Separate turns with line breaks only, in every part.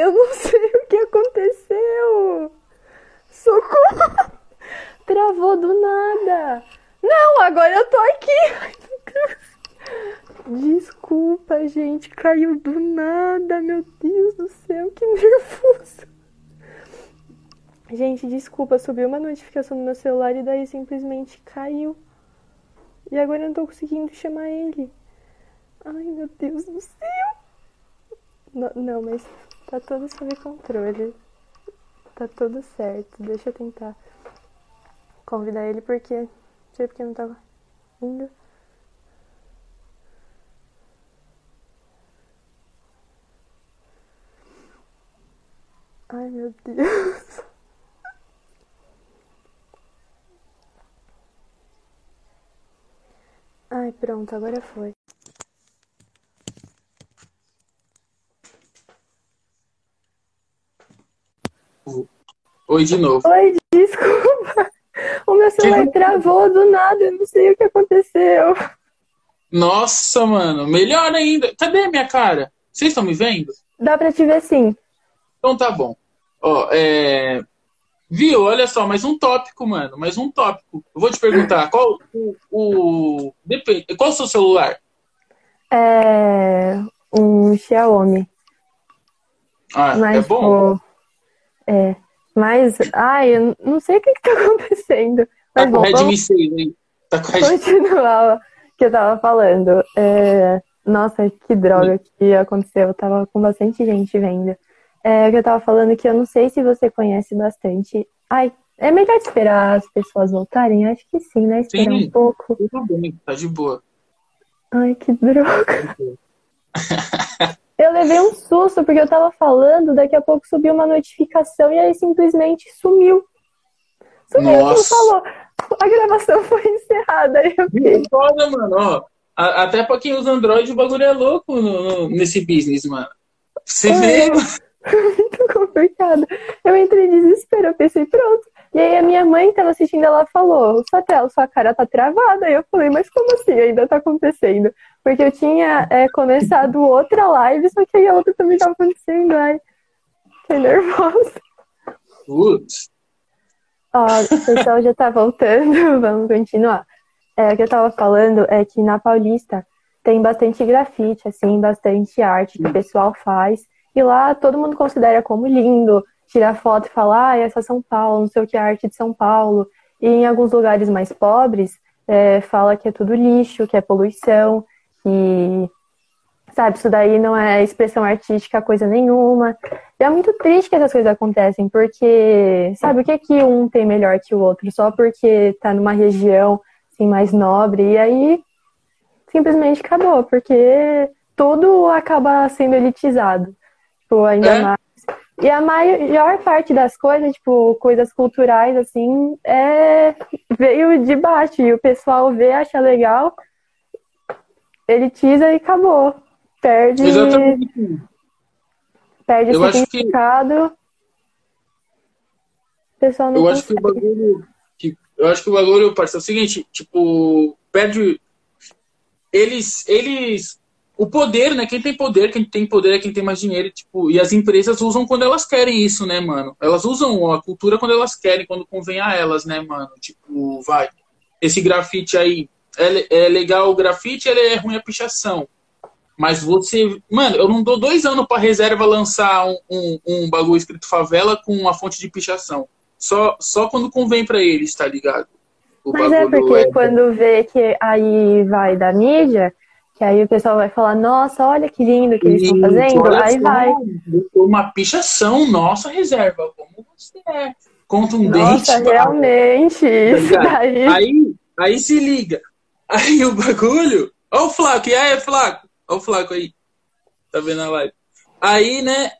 Eu não sei o que aconteceu. Socorro! Travou do nada. Não, agora eu tô aqui. Desculpa, gente, caiu do nada. Meu Deus do céu, que nervoso. Gente, desculpa, subiu uma notificação no meu celular e daí simplesmente caiu. E agora eu não tô conseguindo chamar ele. Ai, meu Deus do céu. Não, não, mas tá tudo sob controle. Tá tudo certo. Deixa eu tentar convidar ele porque. Não sei porque não tava indo. Ai, meu Deus. Ai, pronto, agora foi.
Oi de novo.
Oi, desculpa. O meu celular
Que-
travou do nada, eu não sei o que aconteceu.
Nossa, mano, melhor ainda. Cadê a minha cara? Vocês estão me vendo?
Dá pra te ver sim.
Então tá bom. Ó, é... Viu? Olha só, mais um tópico, mano. Mais um tópico. Eu vou te perguntar, qual o. o... Depende. Qual o seu celular?
É um Xiaomi.
Ah,
Mas,
é bom?
É. Mas, ai, eu não sei o que que tá acontecendo.
Tá
Mas
com
bom,
o Redmi
vamos
6, hein? Tá com Redmi
continuar o que eu tava falando. É, Nossa, que droga que aconteceu. Eu tava com bastante gente vendo. É, que eu tava falando que eu não sei se você conhece bastante. Ai, é melhor esperar as pessoas voltarem? Acho que sim, né? Esperar
Sim.
um pouco.
Tá bem, tá de boa.
Ai, que droga. Eu levei um susto porque eu tava falando, daqui a pouco subiu uma notificação e aí simplesmente sumiu. Sumiu, não
Nossa.
falou. A gravação foi encerrada. Aí eu fiquei,
Foda, mano, ó. Até pra quem usa Android, o bagulho é louco no- no- nesse business, mano. Você
É.
vê, mano.
muito complicado. Eu entrei em desespero, eu pensei, pronto. E aí a minha mãe tava assistindo, ela falou, Satel, sua cara tá travada. Aí eu falei, mas como assim ainda tá acontecendo? Porque eu tinha é, começado outra live, só que aí a outra também tava acontecendo. Ai, fiquei nervosa.
Putz.
Ó, o pessoal já tá voltando, vamos continuar. É, o que eu tava falando é que na Paulista tem bastante grafite, assim, bastante arte que o pessoal faz. E lá todo mundo considera como lindo, tira foto e fala, ah, essa é São Paulo, não sei o que é arte de São Paulo. E em alguns lugares mais pobres, é, fala que é tudo lixo, que é poluição, que, sabe, isso daí não é expressão artística coisa nenhuma. E é muito triste que essas coisas acontecem, porque, sabe, o que que um tem melhor que o outro? Só porque tá numa região, assim, mais nobre, e aí simplesmente acabou, porque tudo acaba sendo elitizado. Tipo, ainda
É.
mais. E a maior parte das coisas, tipo, coisas culturais, assim, é... veio de baixo. E o pessoal vê, acha legal, elitiza e acabou. Perde,
Exatamente.
perde
Eu
o
acho que-
significado. O pessoal não
Eu acho que o
consegue.
bagulho. que- eu acho que o bagulho, parceiro, é o seguinte, tipo, perde. Eles. Eles. O poder, né? Quem tem poder, quem tem poder é quem tem mais dinheiro, tipo, e as empresas usam quando elas querem isso, né, mano? Elas usam a cultura quando elas querem, quando convém a elas, né, mano? Tipo, vai. Esse grafite aí. É, é legal o grafite, ele é ruim a pichação. Mas você. Mano, eu não dou dois anos pra reserva lançar um, um, um bagulho escrito favela com uma fonte de pichação. Só, só quando convém pra eles, tá ligado? O
Mas é porque quando vê que aí vai da mídia, que aí o pessoal vai falar, nossa, olha que lindo que eles estão
Isso,
fazendo, aí vai.
Uma pichação, nossa reserva. Como você é contundente.
Nossa,
mano.
realmente, isso
ligado?
daí.
Aí, aí se liga. Aí o bagulho. Ó o Flaco, e aí, Flaco? Ó o Flaco aí. Tá vendo a live? Aí, né?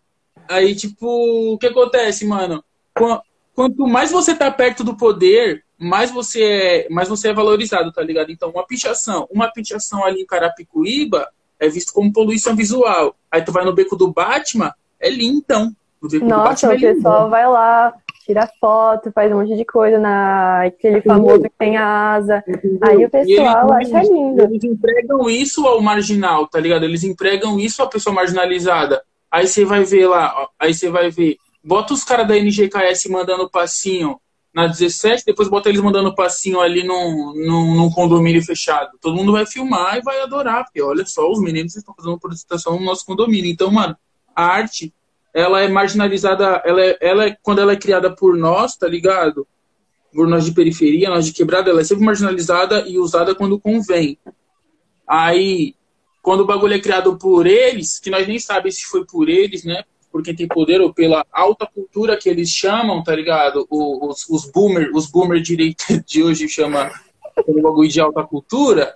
Aí, tipo, o que acontece, mano? Qu- Quanto mais você tá perto do poder, mais você é, mais você é valorizado, tá ligado? Então, uma pichação, uma pichação ali em Carapicuíba é visto como poluição visual. Aí tu vai no beco do Batman, é lindão. O beco do
Nossa,
Batman
o
é
pessoal vai lá, tira foto, faz um monte de coisa na aquele famoso que tem asa. Aí o pessoal
eles,
acha lindo.
Eles entregam isso ao marginal, tá ligado? Eles entregam isso à pessoa marginalizada. Aí você vai ver lá, aí você vai ver, bota os caras da NGKS mandando passinho na 17, depois bota eles mandando passinho ali num, num, num, condomínio fechado. Todo mundo vai filmar e vai adorar, porque olha só, os meninos estão fazendo apresentação no nosso condomínio. Então, mano, a arte, ela é marginalizada, ela é, ela é, quando ela é criada por nós, tá ligado? Por nós de periferia, nós de quebrada, ela é sempre marginalizada e usada quando convém. Aí, quando o bagulho é criado por eles, que nós nem sabemos se foi por eles, né? por quem tem poder ou pela alta cultura que eles chamam, tá ligado? Os, os boomer, os boomer direita de hoje chama o bagulho de alta cultura,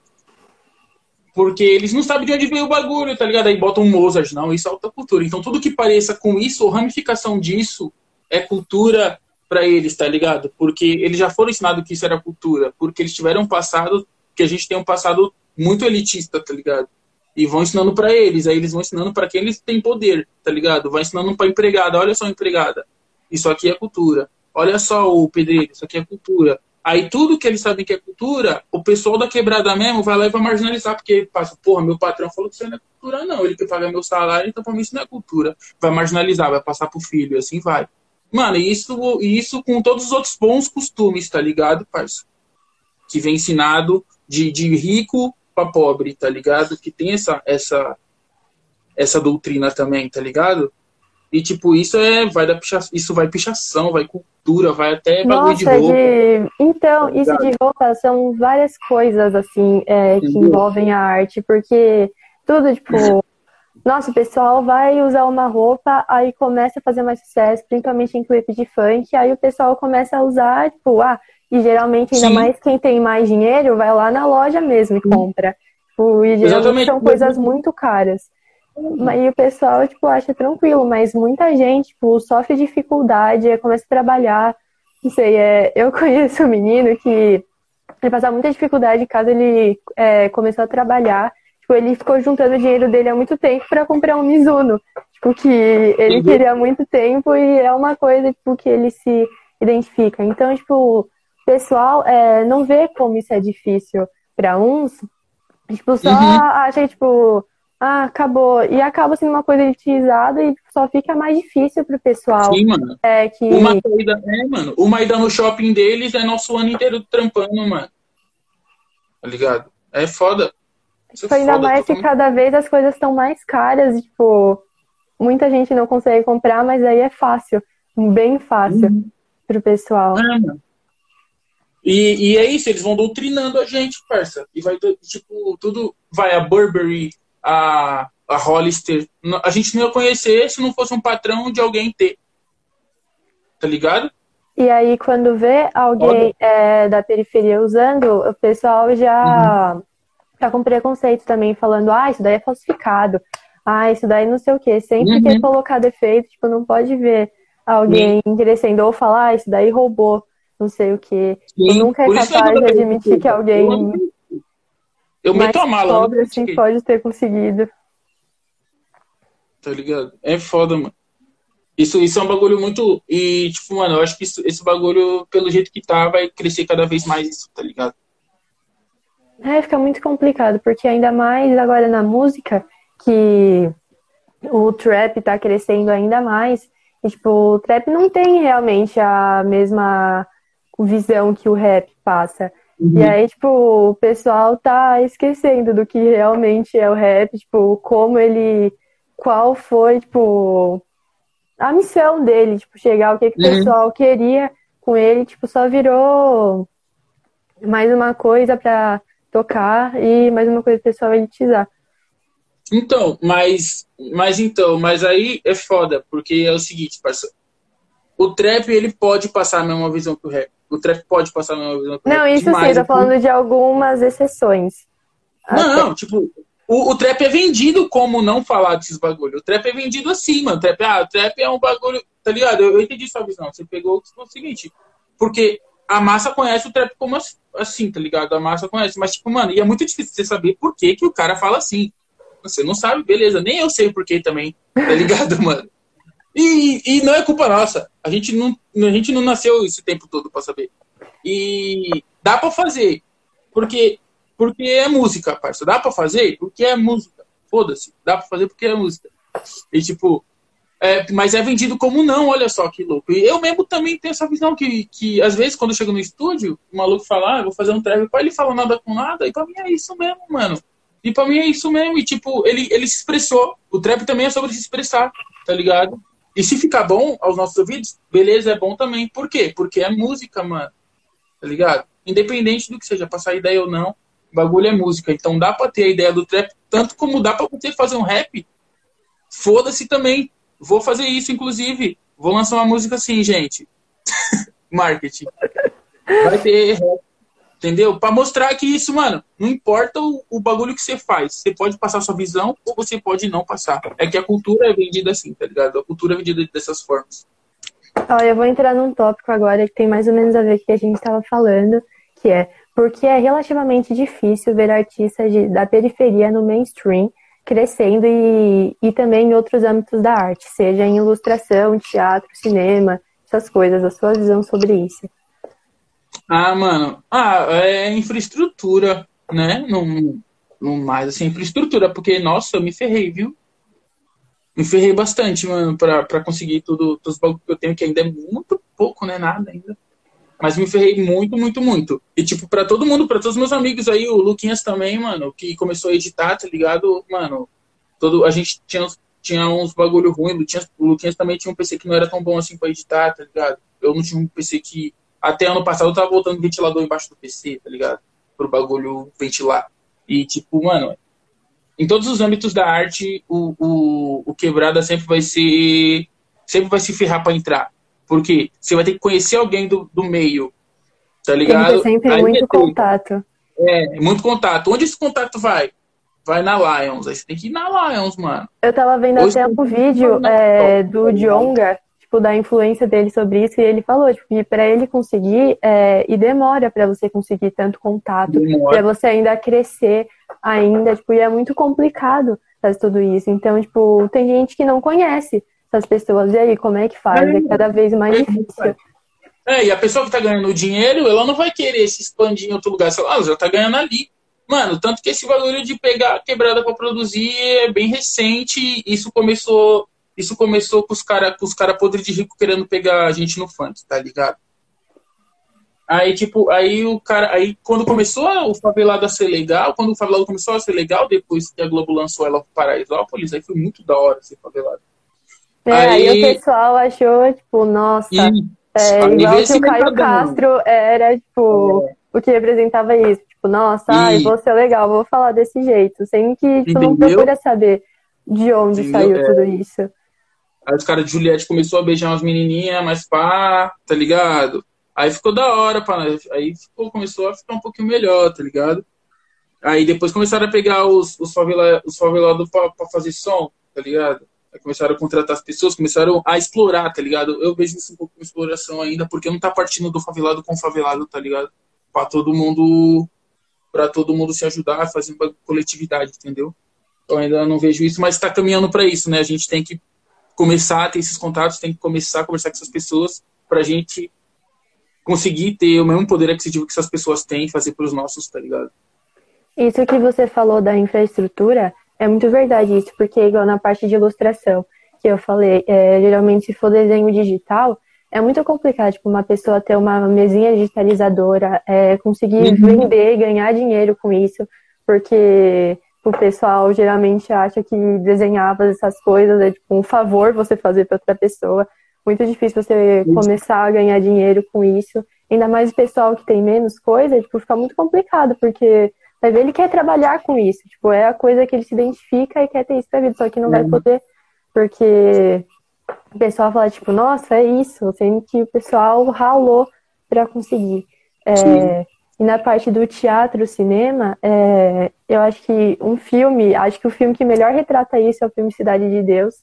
porque eles não sabem de onde veio o bagulho, tá ligado? Aí botam Mozart, não, isso é alta cultura. Então tudo que pareça com isso, ou ramificação disso, é cultura para eles, tá ligado? Porque eles já foram ensinados que isso era cultura, porque eles tiveram um passado, que a gente tem um passado muito elitista, tá ligado? e vão ensinando para eles, aí eles vão ensinando para quem eles têm poder, tá ligado? Vai ensinando para empregada, olha só empregada, isso aqui é cultura. Olha só o pedreiro, isso aqui é cultura. Aí tudo que eles sabem que é cultura, o pessoal da quebrada mesmo vai lá e vai marginalizar, porque passa, porra, meu patrão falou que isso não é cultura, não. Ele que paga meu salário, então pra mim isso não é cultura. Vai marginalizar, vai passar pro filho, assim vai. Mano, isso, isso com todos os outros bons costumes, tá ligado, parça? Que vem ensinado de, de rico para pobre, tá ligado? Que tem essa, essa, essa doutrina também, tá ligado? E, tipo, isso é, vai dar picha, isso vai pichação, vai cultura, vai até bagulho
Nossa,
de roupa. De...
Então, tá isso de roupa são várias coisas, assim, é, que envolvem a arte, porque tudo, tipo, nossa, o pessoal vai usar uma roupa, aí começa a fazer mais sucesso, principalmente em clipe de funk, aí o pessoal começa a usar, tipo, ah, e geralmente, ainda Sim. mais quem tem mais dinheiro, vai lá na loja mesmo e compra. Tipo, e geralmente Exatamente. são coisas muito caras. E o pessoal, tipo, acha tranquilo, mas muita gente, tipo, sofre dificuldade, começa a trabalhar. Não sei, é, eu conheço um menino que ele passava muita dificuldade caso ele é, começou a trabalhar. Tipo, ele ficou juntando o dinheiro dele há muito tempo para comprar um Mizuno. Tipo, que ele uhum. queria há muito tempo e é uma coisa, tipo, que ele se identifica. Então, tipo, pessoal é, não vê como isso é difícil para uns, tipo, só uhum. acha, tipo, ah, acabou. E acaba sendo uma coisa elitizada e só fica mais difícil pro pessoal.
Sim, mano.
É, que...
Uma ida, é, mano. Uma ida no shopping deles é nosso ano inteiro trampando, mano. Tá ligado? É foda.
Isso é ainda foda, mais que cada vez as coisas estão mais caras, tipo, muita gente não consegue comprar, mas aí é fácil. Bem fácil uhum. pro pessoal.
É, mano. E, e é isso, eles vão doutrinando a gente, parça. E vai, tipo, tudo. Vai a Burberry, a, a Hollister. A gente não ia conhecer se não fosse um patrão de alguém ter. Tá ligado?
E aí, quando vê alguém é, da periferia usando, o pessoal já uhum. tá com preconceito também, falando, ah, isso daí é falsificado. Ah, isso daí não sei o quê. Sempre uhum. quer colocar defeito, tipo, não pode ver alguém uhum. crescendo ou falar, ah, isso daí roubou não sei o que. Sim, nunca é capaz de admitir que alguém.
Eu meto a mala.
Pobre, assim, pode ter conseguido.
Tá ligado? É foda, mano. Isso, isso é um bagulho muito. E, tipo, mano, eu acho que isso, esse bagulho, pelo jeito que tá, vai crescer cada vez mais isso, tá ligado?
É, fica muito complicado, porque ainda mais agora na música, que o trap tá crescendo ainda mais. E, tipo, o trap não tem realmente a mesma visão que o rap passa. Uhum. E aí, tipo, o pessoal tá esquecendo do que realmente é o rap, tipo, como ele. Qual foi, tipo, a missão dele, tipo, chegar, o que, que o uhum. pessoal queria com ele, tipo, só virou mais uma coisa para tocar e mais uma coisa pro pessoal elitizar.
Então, mas, mas então, mas aí é foda, porque é o seguinte, parceiro. O trap, ele pode passar a mesma visão que o rap o trap pode passar na visão
Não, isso demais, sim, tô falando de algumas exceções.
Não, Até... tipo, o, o, trap é vendido como não falar desses bagulho. O trap é vendido assim, mano. O trap, ah, o trap é um bagulho, tá ligado? Eu, eu entendi sua visão. Você pegou o seguinte, porque a massa conhece o trap como assim, tá ligado? A massa conhece, mas tipo, mano, e é muito difícil você saber por que, que o cara fala assim. Você não sabe, beleza. Nem eu sei por que também, tá ligado, mano? E, e não é culpa nossa. A gente não, a gente não nasceu esse tempo todo para saber. E dá para fazer. Porque, porque é música, parça. Dá para fazer porque é música. Foda-se. Dá para fazer porque é música. E tipo, é, mas é vendido como não, olha só que louco. E eu mesmo também tenho essa visão que, que às vezes, quando eu chego no estúdio, o maluco fala, ah, vou fazer um trap, ele fala nada com nada, e pra mim é isso mesmo, mano. E pra mim é isso mesmo. E tipo, ele, ele se expressou. O trap também é sobre se expressar, tá ligado? E se ficar bom aos nossos ouvidos, beleza, é bom também. Por quê? Porque é música, mano. Tá ligado? Independente do que seja, passar ideia ou não, o bagulho é música. Então dá pra ter a ideia do trap, tanto como dá pra você fazer um rap. Foda-se também. Vou fazer isso, inclusive. Vou lançar uma música assim, gente. Marketing. Vai ter rap Entendeu? Para mostrar que isso, mano, não importa o, o, bagulho que você faz. Você pode passar sua visão ou você pode não passar. É que a cultura é vendida assim, tá ligado? A cultura é vendida dessas formas.
Olha, eu vou entrar num tópico agora que tem mais ou menos a ver com o que a gente estava falando, que é porque é relativamente difícil ver artistas de, da periferia no mainstream crescendo e, e também em outros âmbitos da arte, seja em ilustração, teatro, cinema, essas coisas, a sua visão sobre isso.
Ah, mano. Ah, é infraestrutura, né? Não, mais assim, infraestrutura, porque, nossa, eu me ferrei, viu? Me ferrei bastante, mano, pra, pra conseguir tudo, todos os bagulhos que eu tenho, que ainda é muito pouco, né? Nada ainda. Mas me ferrei muito, muito, muito. E, tipo, pra todo mundo, pra todos os meus amigos aí, o Luquinhas também, mano, que começou a editar, tá ligado? Mano, todo, a gente tinha, tinha uns bagulho ruim. O Luquinhas também tinha um PC que não era tão bom assim pra editar, tá ligado? Eu não tinha um PC que até ano passado eu tava botando ventilador embaixo do PC, tá ligado? Pro bagulho ventilar. E, tipo, mano, em todos os âmbitos da arte, o, o, o quebrada sempre vai ser. Sempre vai se ferrar pra entrar. Porque você vai ter que conhecer alguém do, do meio. Tá ligado?
Tem sempre Aí muito contato.
É, muito contato. Onde esse contato vai? Vai na Lions. Aí você tem que ir na Lions, mano.
Eu tava vendo Hoje até um vídeo é, do Djonga tipo, da influência dele sobre isso, e ele falou, tipo, que para ele conseguir, é, e demora para você conseguir tanto contato, para você ainda crescer ainda, tipo, e é muito complicado fazer tudo isso. Então, tipo, tem gente que não conhece essas pessoas, e aí, como é que faz? É, cada vez mais difícil.
É, e a pessoa que tá ganhando dinheiro, ela não vai querer se expandir em outro lugar, sei lá, ela já tá ganhando ali. Mano, tanto que esse bagulho de pegar quebrada para produzir é bem recente, isso começou isso começou com os caras cara podres de rico querendo pegar a gente no funk, tá ligado? Aí, tipo, aí o cara. Aí quando começou o favelado a ser legal, quando o favelado começou a ser legal, depois que a Globo lançou ela para Paraisópolis, aí foi muito da hora ser favelado.
É, aí, aí o pessoal achou, tipo, nossa, e, é, igual que o Caio Castro era, tipo, é. o que representava isso. Tipo, nossa, e... ai, vou ser legal, vou falar desse jeito, sem que tu não procura saber de onde Entendeu? saiu é. tudo isso.
Aí os caras de Juliette começou a beijar umas menininhas, mas pá, tá ligado? Aí ficou da hora, pá. Aí ficou, começou a ficar um pouquinho melhor, tá ligado? Aí depois começaram a pegar os, os, favela, os favelados pra, pra fazer som, tá ligado? Aí começaram a contratar as pessoas, começaram a explorar, tá ligado? Eu vejo isso um pouco como exploração ainda, porque não tá partindo do favelado com favelado, tá ligado? Pra todo mundo. Pra todo mundo se ajudar, fazer uma coletividade, entendeu? Eu ainda não vejo isso, mas tá caminhando para isso, né? A gente tem que começar a ter esses contatos, tem que começar a conversar com essas pessoas para a gente conseguir ter o mesmo poder aquisitivo que essas pessoas têm e fazer para os nossos, tá ligado?
Isso que você falou da infraestrutura é muito verdade isso, porque igual na parte de ilustração que eu falei, é, geralmente se for desenho digital, é muito complicado, tipo, uma pessoa ter uma mesinha digitalizadora, é, conseguir uhum. vender, ganhar dinheiro com isso, porque o pessoal geralmente acha que desenhava essas coisas é tipo um favor você fazer para outra pessoa. Muito difícil você começar a ganhar dinheiro com isso. Ainda mais o pessoal que tem menos coisa, tipo, fica muito complicado, porque vai ver ele quer trabalhar com isso. Tipo, é a coisa que ele se identifica e quer ter isso pra vida, só que não vai uhum. poder, porque o pessoal fala, tipo, nossa, é isso, sendo que o pessoal ralou para conseguir. É, e na parte do teatro, cinema, é, eu acho que um filme, acho que o filme que melhor retrata isso é o filme Cidade de Deus,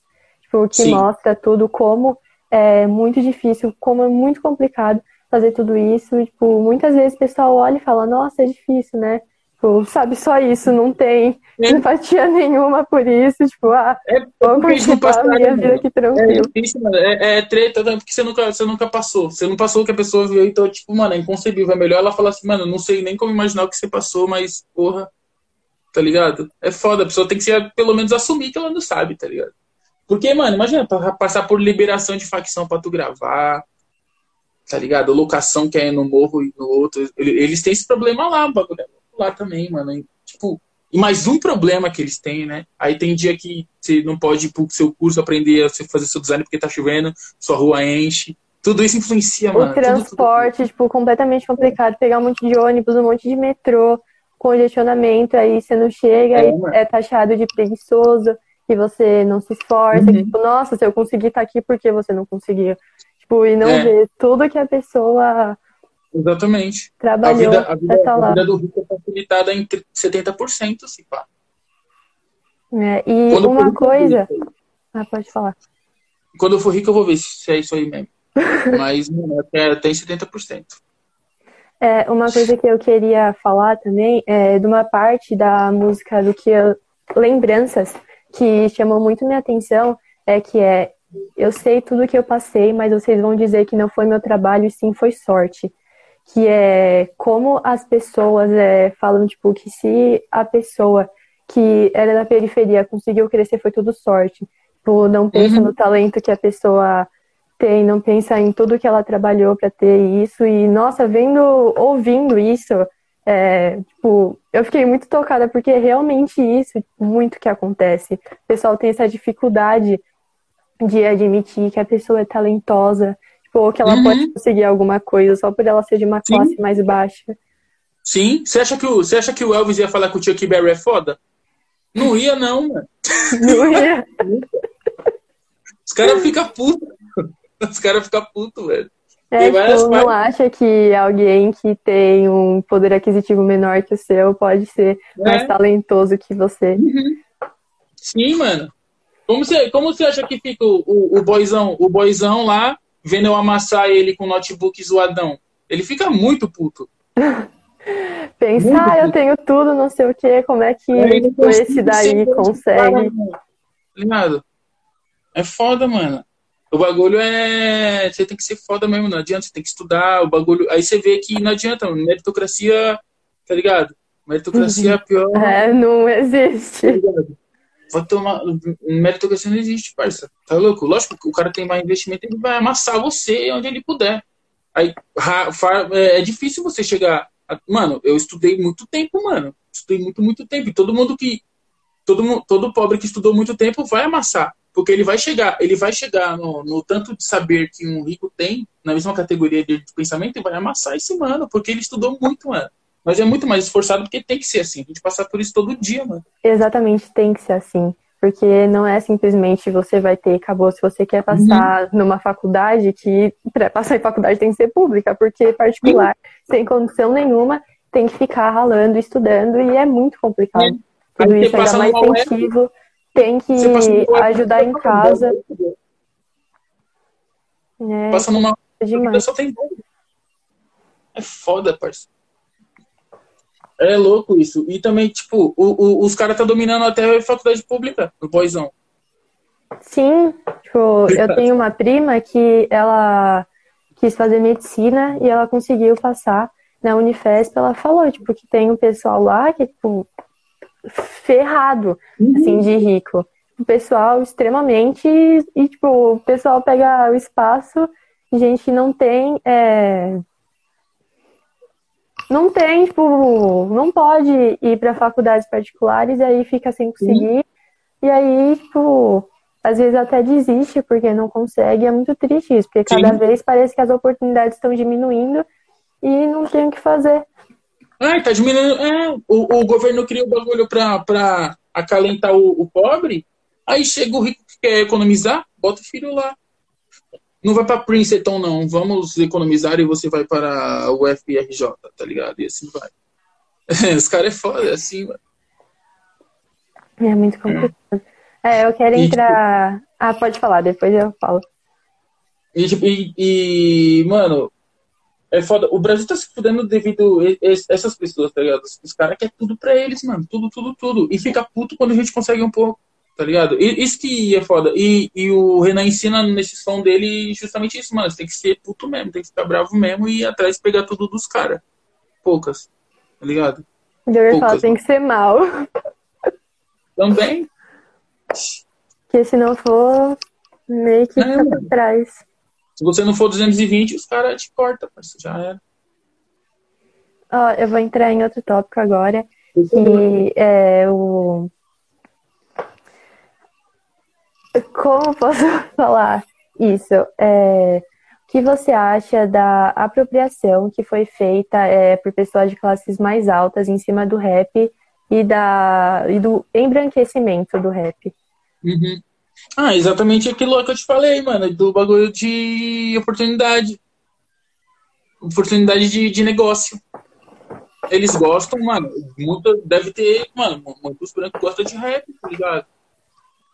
tipo, que Sim. mostra tudo como é muito difícil, como é muito complicado fazer tudo isso. Tipo, muitas vezes o pessoal olha e fala, nossa, é difícil, né? Tipo, sabe, só isso, não tem é. empatia nenhuma por isso, tipo, ah, é vou continuar a minha vida aqui tranquilo.
É mano. É, é treta, porque você nunca, você nunca passou. Você não passou o que a pessoa viu, então, tipo, mano, é inconcebível. É melhor ela falar assim, mano, não sei nem como imaginar o que você passou, mas, porra, tá ligado? É foda, a pessoa tem que ser, pelo menos assumir que ela não sabe, tá ligado? Porque, mano, imagina passar por liberação de facção pra tu gravar, tá ligado? Locação que é no morro e no outro. Eles têm esse problema lá, bagulho lá também, mano. Tipo, e mais um problema que eles têm, né? Aí tem dia que você não pode ir pro seu curso aprender a fazer seu design porque tá chovendo, sua rua enche. Tudo isso influencia,
o
mano.
O transporte, tudo, tudo. tipo, completamente complicado. Pegar um monte de ônibus, um monte de metrô, congestionamento, aí você não chega, é, aí é taxado de preguiçoso, e você não se esforça. Uhum. Tipo, nossa, se eu conseguir estar tá aqui, por que você não conseguiu? Tipo, e não é. ver tudo que a pessoa
Exatamente.
Trabalhou
a vida, a vida, tá a vida do rico é facilitada em 70%, se pá.
É, e Quando uma coisa. Ah, pode falar.
Quando eu for rico, eu vou ver se é isso aí mesmo. Mas até, até em 70%.
É, uma coisa que eu queria falar também é de uma parte da música do que eu, Lembranças, que chamou muito minha atenção, é que é eu sei tudo que eu passei, mas vocês vão dizer que não foi meu trabalho e sim foi sorte que é como as pessoas é, falam, tipo, que se a pessoa que era da periferia conseguiu crescer foi tudo sorte. Tipo, não pensa uhum. no talento que a pessoa tem, não pensa em tudo que ela trabalhou para ter isso. E, nossa, vendo, ouvindo isso, é, tipo, eu fiquei muito tocada, porque é realmente isso muito que acontece. O pessoal tem essa dificuldade de admitir que a pessoa é talentosa, Tipo, que ela uhum. pode conseguir alguma coisa só por ela ser de uma Sim. classe mais baixa.
Sim. Você acha, que o, você acha que o Elvis ia falar que o Chuck Berry é foda? Não ia, não, mano.
Não ia.
Os caras ficam putos. Os caras ficam putos, velho.
É, tipo, não acha que alguém que tem um poder aquisitivo menor que o seu pode ser é. mais talentoso que você.
Uhum. Sim, mano. Como você, como você acha que fica o, o, o boizão, o boizão lá vendo eu amassar ele com notebook zoadão. Ele fica muito puto.
Pensar, ah, eu tenho tudo, não sei o que, como é que é, esse daí consegue?
Ligado? É foda, mano. O bagulho é. Você tem que ser foda mesmo, não adianta, você tem que estudar. O bagulho. Aí você vê que não adianta, meritocracia, tá ligado? Meritocracia é pior.
É, não existe. Tá
vai tomar. Meritocracia não existe, parça. Tá louco? Lógico que o cara tem mais investimento, ele vai amassar você onde ele puder. Aí é, é difícil você chegar. A... Mano, eu estudei muito tempo, mano. Estudei muito, muito tempo. E todo mundo que. Todo, todo pobre que estudou muito tempo vai amassar. Porque ele vai chegar, ele vai chegar no, no tanto de saber que um rico tem, na mesma categoria de pensamento, e vai amassar esse mano, porque ele estudou muito, mano. Mas é muito mais esforçado porque tem que ser assim. A gente passar por isso todo dia, mano.
Exatamente, tem que ser assim. Porque não é simplesmente você vai ter, acabou. Se você quer passar uhum. numa faculdade, que para passar em faculdade tem que ser pública, porque particular, uhum. sem condição nenhuma, tem que ficar ralando, estudando, e é muito complicado. Uhum. Tudo isso ainda mais incentivo, tem que ajudar em casa.
É, passa numa. É demais. Só tem É foda, parceiro. É louco isso. E também, tipo, o, o, os caras tá dominando até a faculdade pública, o boizão.
Sim, tipo, eu tenho uma prima que ela quis fazer medicina e ela conseguiu passar na Unifesp. Ela falou, tipo, que tem um pessoal lá que tipo, ferrado, uhum. assim, de rico. O pessoal extremamente. E, tipo, o pessoal pega o espaço, gente que não tem. É, não tem, tipo, não pode ir para faculdades particulares e aí fica sem conseguir. Sim. E aí, tipo, às vezes até desiste porque não consegue. É muito triste isso, porque cada Sim. vez parece que as oportunidades estão diminuindo e não tem o que fazer.
Ah, tá diminuindo. É, o, o governo cria o bagulho pra, pra acalentar o, o pobre, aí chega o rico que quer economizar, bota o filho lá não vai para Princeton, não. Vamos economizar e você vai para o FRJ, tá ligado? E assim vai. Os caras é foda, é assim, mano.
É muito complicado. É, eu quero entrar. Tipo, ah, pode falar, depois eu falo.
E, tipo, e, e, mano, é foda. O Brasil tá se fudendo devido a essas pessoas, tá ligado? Os caras querem tudo pra eles, mano. Tudo, tudo, tudo. E fica puto quando a gente consegue um pouco tá ligado? E, isso que é foda. E, e o Renan ensina nesse som dele justamente isso, mano. Você tem que ser puto mesmo, tem que ficar bravo mesmo e ir atrás pegar tudo dos caras. Poucas, tá ligado?
Eu ia falar, tem que ser mal.
Também.
Porque se não for, meio que é, pra trás.
Se você não for 220, os caras te cortam, já era.
Ó, eu vou entrar em outro tópico agora, que é o. Como posso falar isso? É... O que você acha da apropriação que foi feita é, por pessoas de classes mais altas em cima do rap e, da, e do embranquecimento do rap?
Uhum. Ah, exatamente aquilo que eu te falei, mano, do bagulho de oportunidade. Oportunidade de, de negócio eles gostam, mano. Deve ter, mano, muitos brancos gostam de rap, tá ligado?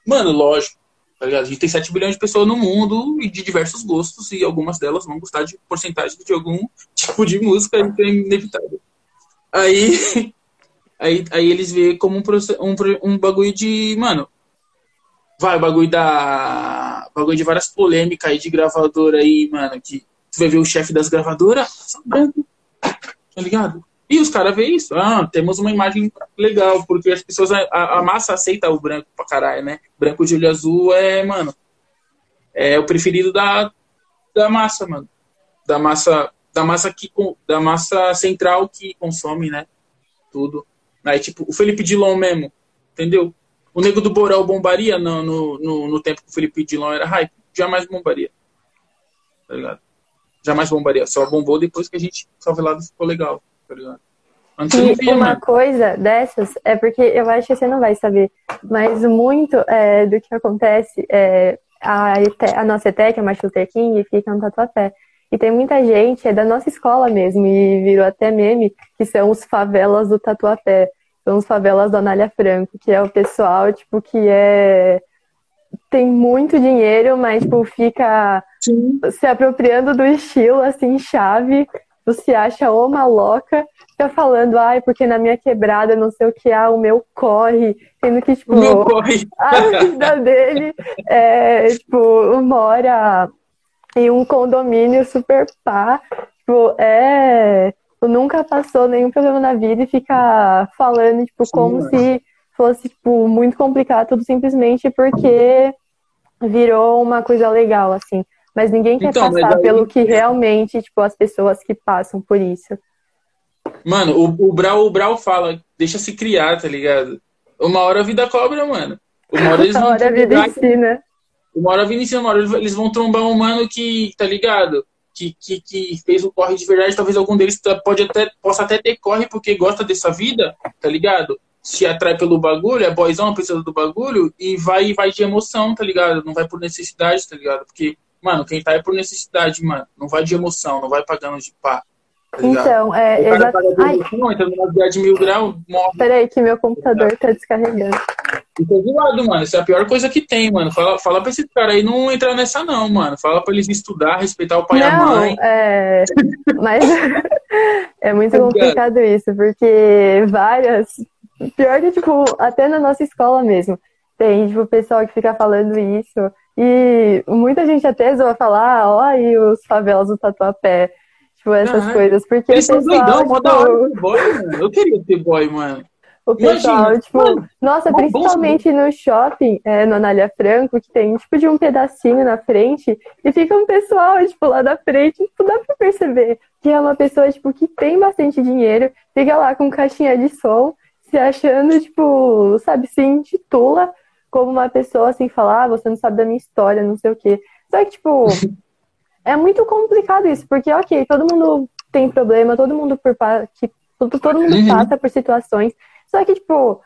Mano, lógico, tá? A gente tem 7 bilhões de pessoas no mundo e de diversos gostos, e algumas delas vão gostar de porcentagem de algum tipo de música, então é inevitável. Aí, aí, aí eles veem como um, um, um bagulho de, mano, vai, bagulho da. Bagulho de várias polêmicas aí de gravadora aí, mano, que tu vai ver o chefe das gravadoras, branco, tá ligado? E os caras veem isso. Ah, temos uma imagem legal, porque as pessoas, a, a, massa aceita o branco pra caralho, né? Branco de olho azul é, mano, é o preferido da, da massa, mano. Da massa, da massa que da massa central que consome, né? Tudo. Aí, tipo, o Felipe Dilon mesmo, entendeu? O Nego do Borel bombaria no, no, no, no tempo que o Felipe Dilon era hype. Jamais bombaria. Tá ligado? Jamais bombaria. Só bombou depois que a gente, só lado ficou legal tá ligado?
Antes e uma coisa dessas é porque eu acho que você não vai saber, mas muito é, do que acontece é a, a nossa ETEC, a Martin Luther King, fica no Tatuapé. E tem muita gente, é da nossa escola mesmo, e virou até meme, que são os favelas do Tatuapé. São os favelas da Anália Franco, que é o pessoal, tipo, que é tem muito dinheiro, mas tipo, fica Sim. se apropriando do estilo, assim, chave, se acha uma louca, fica falando, ai, porque na minha quebrada não sei o que, ah, o meu corre, sendo que, tipo,
corre.
a vida dele é, tipo, mora em um condomínio super pá, tipo, é, nunca passou nenhum problema na vida e fica falando, tipo, Sim, como se fosse, tipo, muito complicado, tudo simplesmente porque virou uma coisa legal, assim. Mas ninguém quer então, passar aí... pelo que realmente, tipo, as pessoas que passam por isso.
Mano, o, o, Brau, o Brau fala, deixa se criar, tá ligado? Uma hora a vida cobra, mano. Uma hora eles.
Uma hora a vida ensina.
Uma hora a vida ensina, uma hora eles vão trombar um mano que, tá ligado? Que, que, que fez o corre de verdade, talvez algum deles pode até, possa até ter corre porque gosta dessa vida, tá ligado? Se atrai pelo bagulho, é boyzão, precisa do bagulho, e vai vai de emoção, tá ligado? Não vai por necessidade, tá ligado? Porque Mano, quem tá é por necessidade, mano. Não vai de emoção, não vai pagando de pá.
Tá então, é.
Exatamente. Não, entra numa viagem de mil graus, morre.
Peraí, que meu computador tá descarregando.
Fica de lado, mano. Isso é a pior coisa que tem, mano. Fala, fala pra esse cara aí não entrar nessa, não, mano. Fala pra eles estudar, respeitar o pai não, e a mãe.
É. Mas é muito complicado isso, porque várias. Pior que, tipo, até na nossa escola mesmo. Tem, tipo, pessoal que fica falando isso. E muita gente até zoa falar, ó, aí os favelas do Tatuapé. Tipo, essas coisas. Porque
eles são doidão, tipo... boy, mano. Eu queria ter boy, mano.
O pessoal, Imagina, tipo, mano, nossa, principalmente no shopping, é, no Anália Franco, que tem, tipo, de um pedacinho na frente, e fica um pessoal, tipo, lá da frente, tipo, dá pra perceber que é uma pessoa, tipo, que tem bastante dinheiro, fica lá com caixinha de som, se achando, tipo, sabe, se intitula como uma pessoa assim falar, ah, você não sabe da minha história, não sei o quê. Só que, tipo, é muito complicado isso, porque, ok, todo mundo tem problema, todo mundo por que todo, todo mundo uhum. passa por situações. Só que, tipo,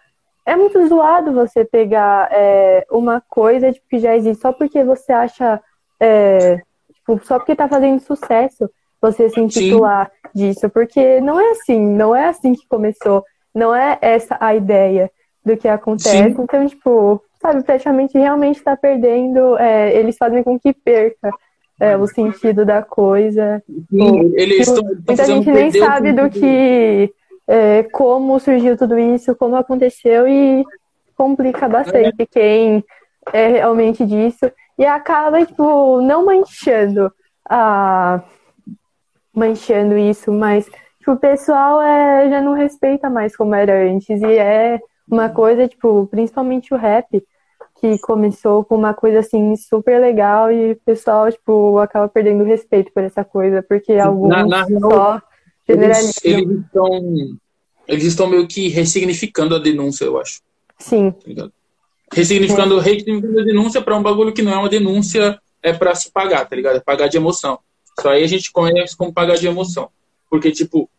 é muito zoado você pegar é, uma coisa tipo, que já existe só porque você acha. É, tipo, só porque tá fazendo sucesso você se intitular Sim. disso. Porque não é assim, não é assim que começou. Não é essa a ideia do que acontece. Sim. Então, tipo, sabe, praticamente realmente está perdendo, é, eles fazem com que perca é, o sentido da coisa.
Sim, eles tipo, estão,
muita gente nem sabe do que, é, como surgiu tudo isso, como aconteceu e complica bastante quem é realmente disso. E acaba, tipo, não manchando a manchando isso, mas tipo, o pessoal é, já não respeita mais como era antes. E é uma coisa, tipo, principalmente o rap, que começou com uma coisa assim super legal e o pessoal, tipo, acaba perdendo respeito por essa coisa, porque alguns na, na só
generalizam. Eles, eles, estão, eles estão meio que ressignificando a denúncia, eu acho.
Sim.
Tá ressignificando, ressignificando a denúncia para um bagulho que não é uma denúncia, é para se pagar, tá ligado? É pagar de emoção. Isso aí a gente conhece como pagar de emoção. Porque, tipo,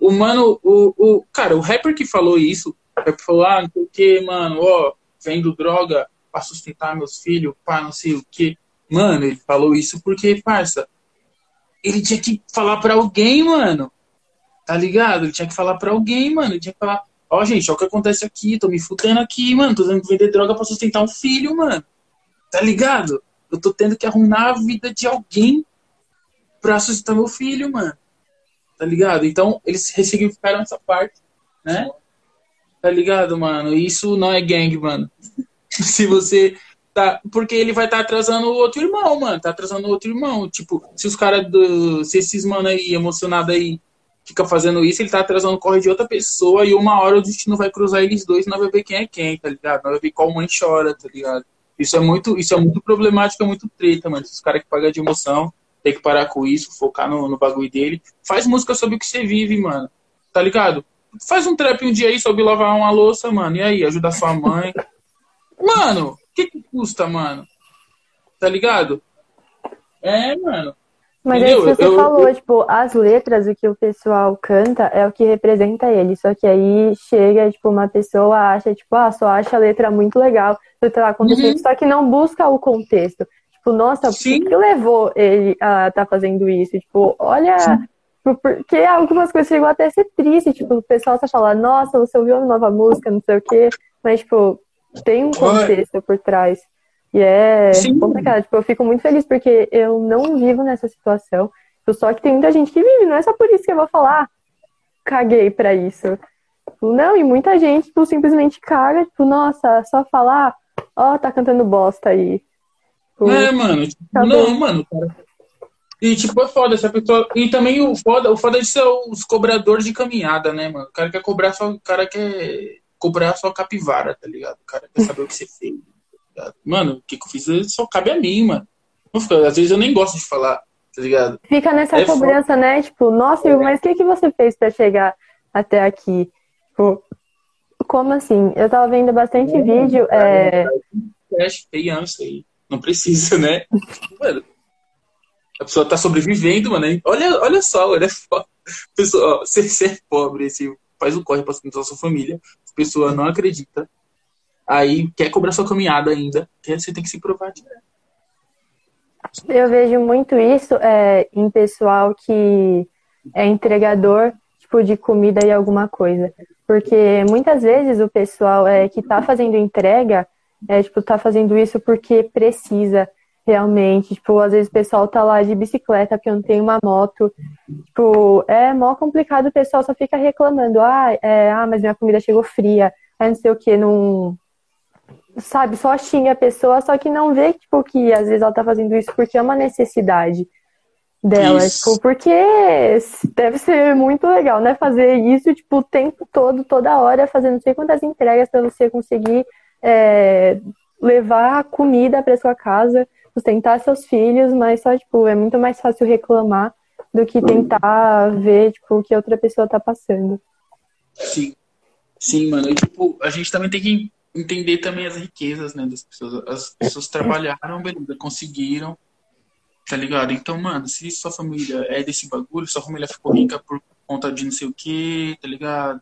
o mano, o, o cara, o rapper que falou isso, o rapper falou, ah, não sei o que, mano, ó, vendo droga para sustentar meus filhos, pá, não sei o que. Mano, ele falou isso porque, parça, ele tinha que falar para alguém, mano. Tá ligado? Ele tinha que falar para alguém, mano. Ele tinha que falar, ó, oh, gente, olha o que acontece aqui, tô me fudendo aqui, mano. Tô tendo que vender droga para sustentar um filho, mano. Tá ligado? Eu tô tendo que arrumar a vida de alguém pra sustentar meu filho, mano. Tá ligado? Então, eles ressignificaram essa parte, né? Tá ligado, mano? Isso não é gang, mano. se você tá. Porque ele vai estar tá atrasando o outro irmão, mano. Tá atrasando o outro irmão. Tipo, se os caras do. Se esses mano aí, emocionado aí, fica fazendo isso, ele tá atrasando o corre de outra pessoa e uma hora o destino vai cruzar eles dois e não vai ver quem é quem, tá ligado? Não vai ver qual mãe chora, tá ligado? Isso é muito, isso é muito problemático, é muito treta, mano. Os caras que pagam de emoção tem que parar com isso, focar no, no bagulho dele. Faz música sobre o que você vive, mano. Tá ligado? Faz um trap um dia aí sobre lavar uma louça, mano. E aí, ajudar sua mãe. Mano, o que, que custa, mano? Tá ligado? É, mano.
Mas Entendeu? é isso que você eu, falou, eu... tipo, as letras, o que o pessoal canta é o que representa ele. Só que aí chega, tipo, uma pessoa acha, tipo, ah, só acha a letra muito legal, o que tá acontecendo, uhum. só que não busca o contexto. Tipo, nossa, Sim. o que levou ele a estar tá fazendo isso? Tipo, olha. Sim. Porque algumas coisas chegam até a ser triste. Tipo, o pessoal só fala, nossa, você ouviu uma nova música, não sei o quê. Mas, tipo, tem um contexto por trás. E é Sim. complicado. Tipo, eu fico muito feliz porque eu não vivo nessa situação. Só que tem muita gente que vive, não é só por isso que eu vou falar, caguei pra isso. Tipo, não, e muita gente tipo, simplesmente caga, tipo, nossa, só falar, ó, oh, tá cantando bosta aí.
Tipo, é, mano, tipo, não, mano, cara. E tipo, é foda essa pessoa. E também o foda, o foda de ser os cobradores de caminhada, né, mano? O cara quer cobrar só. O cara quer cobrar só capivara, tá ligado? O cara quer saber o que você fez. Tá mano, o que, que eu fiz só cabe a mim, mano. Às vezes eu nem gosto de falar, tá ligado?
Fica nessa é cobrança, foda. né? Tipo, nossa, é. mas o que, que você fez pra chegar até aqui? Tipo, como assim? Eu tava vendo bastante é, vídeo. É...
Tem anos aí. Não precisa, né? Mano, a pessoa tá sobrevivendo, mano. Olha, olha só, olha só. Pessoa, ó, você, você é pobre, assim, faz um corre pra sustentar sua família. A pessoa não acredita. Aí quer cobrar sua caminhada ainda. Quer, você tem que se provar.
Eu vejo muito isso é, em pessoal que é entregador tipo de comida e alguma coisa. Porque muitas vezes o pessoal é, que está fazendo entrega é, tipo, tá fazendo isso porque precisa realmente. Tipo, às vezes o pessoal tá lá de bicicleta porque não tem uma moto. Tipo, é mó complicado, o pessoal só fica reclamando. Ah, é, ah mas minha comida chegou fria. É não sei o que, não. Sabe, só xinga a pessoa, só que não vê, tipo, que às vezes ela tá fazendo isso porque é uma necessidade dela. Tipo, porque deve ser muito legal, né? Fazer isso, tipo, o tempo todo, toda hora, fazendo não sei quantas entregas para você conseguir é, levar comida para sua casa, sustentar seus filhos, mas só, tipo, é muito mais fácil reclamar do que tentar ver, tipo, o que outra pessoa tá passando.
Sim. Sim, mano. E, tipo, a gente também tem que entender também as riquezas, né, das pessoas. As pessoas trabalharam, beleza, conseguiram, tá ligado? Então, mano, se sua família é desse bagulho, sua família ficou rica por conta de não sei o que, tá ligado?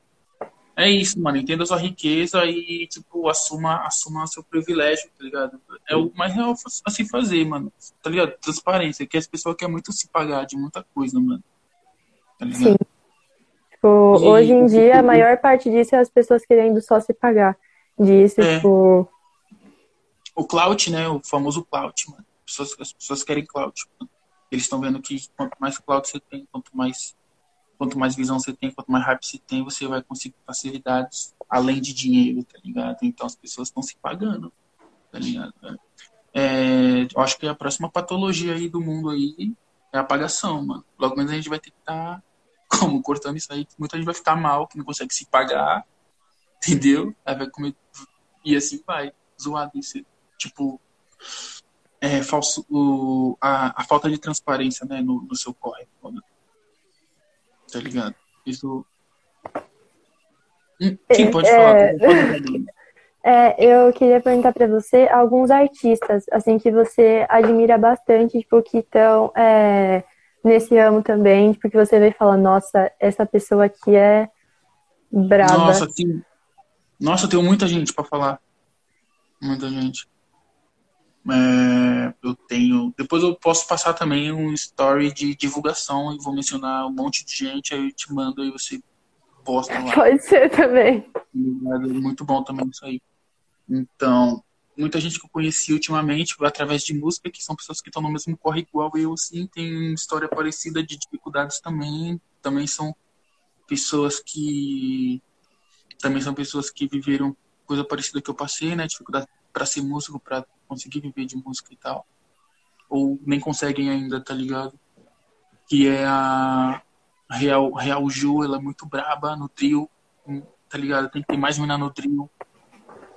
É isso, mano. Entenda sua riqueza e, tipo, assuma, assuma seu privilégio, tá ligado? É o mais real a se fazer, mano. Tá ligado? Transparência, que as pessoas querem muito se pagar de muita coisa, mano. Tá ligado? Sim.
Tipo, e, hoje em dia, tipo, a maior parte disso é as pessoas querendo só se pagar. Disso, é. tipo.
O clout, né? O famoso clout, mano. As pessoas, as pessoas querem clout, mano. Eles estão vendo que quanto mais clout você tem, quanto mais quanto mais visão você tem, quanto mais hype você tem, você vai conseguir facilidades além de dinheiro, tá ligado? Então as pessoas estão se pagando, tá ligado? É, eu acho que a próxima patologia aí do mundo aí é a apagação, mano. Logo menos a gente vai ter que estar, tá, como, cortando isso aí, muita gente vai ficar mal, que não consegue se pagar, entendeu? Aí vai comer, e assim vai. zoado isso. Tipo, é, falso, o, a, a falta de transparência, né, no, no seu corre. Tá ligado? Isso. Hum, sim, pode falar. É...
É, eu queria perguntar para você alguns artistas, assim, que você admira bastante, tipo, que estão é, nesse ramo também, tipo, que você vê e fala, nossa, essa pessoa aqui é braba.
Nossa, tem, nossa, tem muita gente para falar. Muita gente. É, eu tenho. Depois eu posso passar também um story de divulgação e vou mencionar um monte de gente, aí eu te mando e você posta lá.
Pode ser também.
Muito bom também isso aí. Então, muita gente que eu conheci ultimamente através de música, que são pessoas que estão no mesmo corre igual eu, assim, tem história parecida de dificuldades também. Também são pessoas que. Também são pessoas que viveram coisa parecida que eu passei, né? Dificuldade para ser músico, para conseguir viver de música e tal. Ou nem conseguem ainda, tá ligado? Que é a Real, Real Ju, ela é muito braba no trio, tá ligado? Tem que ter mais mina no trio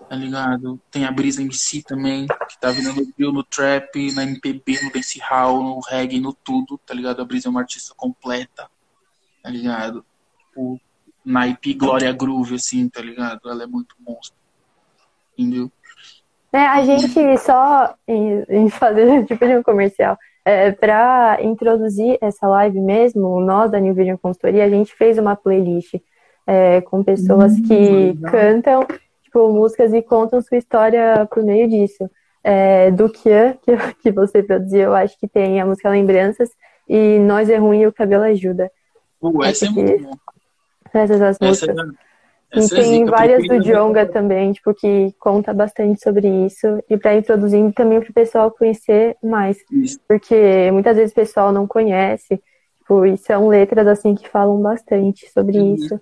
tá ligado? Tem a Brisa MC também, que tá vindo no trio, no trap, na MPB, no dancehall, no reggae, no tudo, tá ligado? A Brisa é uma artista completa, tá ligado? Tipo, naipe Glória Groove, assim, tá ligado? Ela é muito monstro, entendeu?
É, a gente só em, em fazer tipo de um comercial, é, para introduzir essa live mesmo, nós da New Vision Consultoria, a gente fez uma playlist é, com pessoas hum, que cantam tipo, músicas e contam sua história por meio disso. É, do Kian, que, que você produziu, eu acho que tem a música Lembranças e Nós é Ruim e o Cabelo Ajuda.
Uh, essa é muito bom.
Essas as músicas. É, e tem várias do Jonga também, tipo, que conta bastante sobre isso. E para introduzindo também para o pessoal conhecer mais. Isso. Porque muitas vezes o pessoal não conhece. Tipo, e são letras assim que falam bastante sobre uhum. isso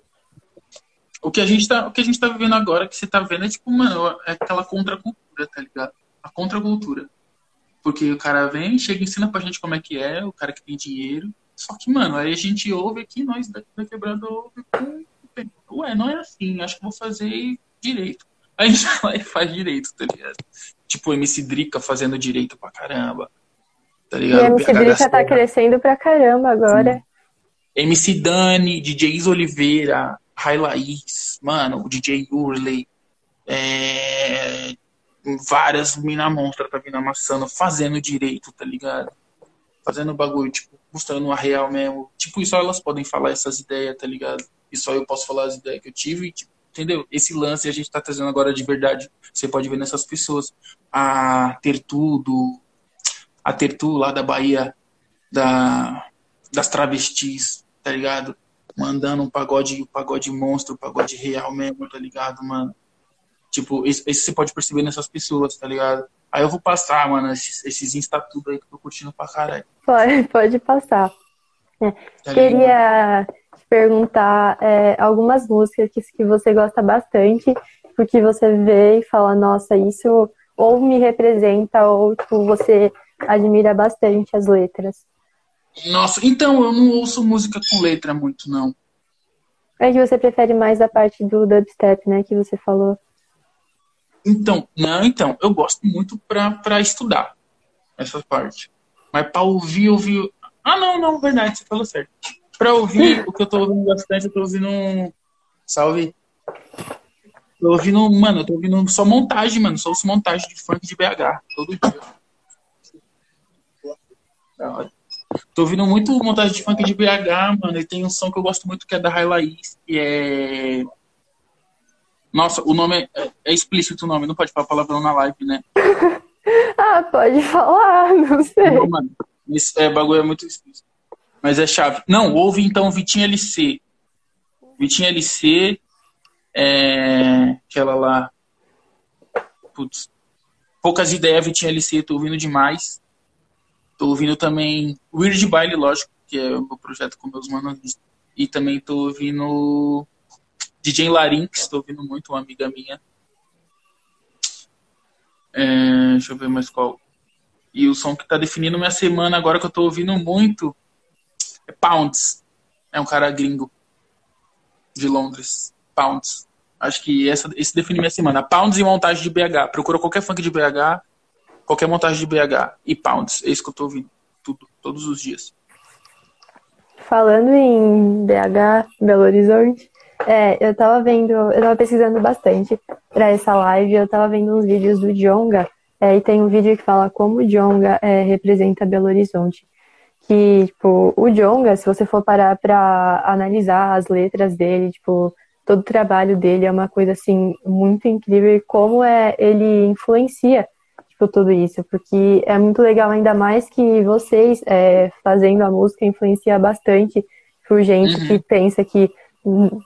o que a gente tá, o que a gente tá vivendo agora, que você tá vendo, é tipo, mano, é aquela contracultura, tá ligado? A contracultura. Porque o cara vem, chega e ensina pra gente como é que é, o cara que tem dinheiro. Só que, mano, aí a gente ouve aqui, nós da, da quebrada ouve, ué, não é assim, acho que vou fazer direito. Aí a gente vai e faz direito, tá ligado? Tipo, o MC Drica fazendo direito pra caramba. Tá ligado?
E MC Drica tá crescendo pra caramba agora. Sim.
MC Dani, DJ Oliveira, Rai Laís, mano, o DJ Urley, é, várias mina monstra tá vindo amassando, fazendo direito, tá ligado? Fazendo bagulho, tipo, mostrando a real mesmo. Tipo, só elas podem falar essas ideias, tá ligado? E só eu posso falar as ideias que eu tive, tipo, entendeu? Esse lance a gente tá trazendo agora de verdade. Você pode ver nessas pessoas. A ter tudo, a ter tudo lá da Bahia, da, das travestis, tá ligado? mandando um pagode, um pagode monstro, um pagode real mesmo, tá ligado, mano? Tipo, esse, você pode perceber nessas pessoas, tá ligado? Aí eu vou passar, mano, esses, esses Insta tudo aí que eu tô curtindo pra caralho.
Pode, pode passar. É. Tá Queria te perguntar é, algumas músicas que, que você gosta bastante, porque você vê e fala, nossa, isso ou me representa, ou tipo, você admira bastante as letras.
Nossa, então, eu não ouço música com letra muito, não.
É que você prefere mais a parte do dubstep, né, que você falou.
Então, não, então, eu gosto muito pra, pra estudar essa parte. Mas pra ouvir, ouvir. Ah, não, não, verdade, você falou certo. Pra ouvir, o que eu tô ouvindo bastante, eu tô ouvindo um. Salve. Tô ouvindo, mano, eu tô ouvindo só montagem, mano. Só ouço montagem de funk de BH, todo dia. Da hora. Tô ouvindo muito montagem de funk de BH, mano. E tem um som que eu gosto muito que é da Laís, que é. Nossa, o nome é, é explícito o nome, não pode falar palavrão na live, né?
ah, pode falar, não sei. Não,
mano, esse é, bagulho é muito explícito. Mas é chave. Não, ouve então Vitinho LC. Vitinho LC, é, aquela lá. Putz. Poucas ideias, Vitinho LC, tô ouvindo demais. Tô ouvindo também Weird Baile, lógico, que é o meu projeto com meus manos. E também tô ouvindo DJ Larynx, tô ouvindo muito, uma amiga minha. É, deixa eu ver mais qual. E o som que tá definindo minha semana agora que eu tô ouvindo muito é Pounds. É um cara gringo de Londres. Pounds. Acho que essa, esse define minha semana. Pounds e montagem de BH. Procura qualquer funk de BH, qualquer montagem de BH e Pounds. É isso que eu tô ouvindo. Tudo, todos os dias.
Falando em BH, Belo Horizonte, é, eu tava vendo, eu tava pesquisando bastante para essa live, eu tava vendo uns vídeos do Jonga, é, e tem um vídeo que fala como o Jonga é, representa Belo Horizonte. Que, tipo, o Jonga, se você for parar pra analisar as letras dele, tipo, todo o trabalho dele é uma coisa, assim, muito incrível e como é, ele influencia, tipo, tudo isso. Porque é muito legal, ainda mais que vocês, é, fazendo a música, influencia bastante por gente uhum. que pensa que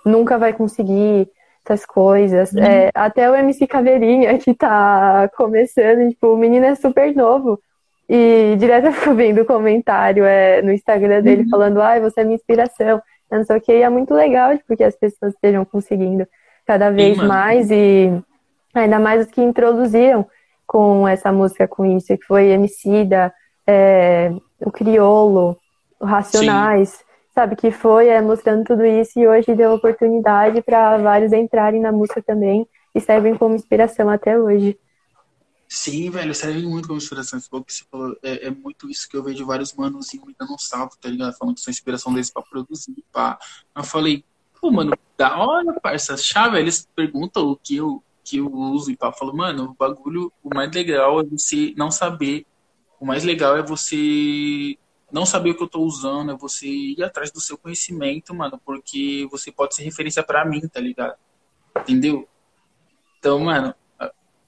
nunca vai conseguir essas coisas. Uhum. É, até o MC Caveirinha, que tá começando, tipo, o menino é super novo. E direto eu fico vendo comentário é, no Instagram dele uhum. falando, ai, você é minha inspiração. Eu não sei o que, e é muito legal, porque as pessoas estejam conseguindo cada vez Sim, mais e ainda mais os que introduziram com essa música, com isso, que foi Emicida, é, o Criolo, o Racionais. Sim sabe, que foi é, mostrando tudo isso e hoje deu oportunidade para vários entrarem na música também e servem como inspiração até hoje.
Sim, velho, servem muito como inspiração. Esse que você falou, é, é, muito isso que eu vejo vários manos me dando um salto, tá ligado? Falando que são inspiração deles pra produzir, pá. Eu falei, pô, mano, da hora, parça. Chave, eles perguntam o que eu, que eu uso e pá. Eu falo, mano, o bagulho, o mais legal é você não saber. O mais legal é você não saber o que eu tô usando, é você ir atrás do seu conhecimento, mano, porque você pode ser referência para mim, tá ligado? Entendeu? Então, mano,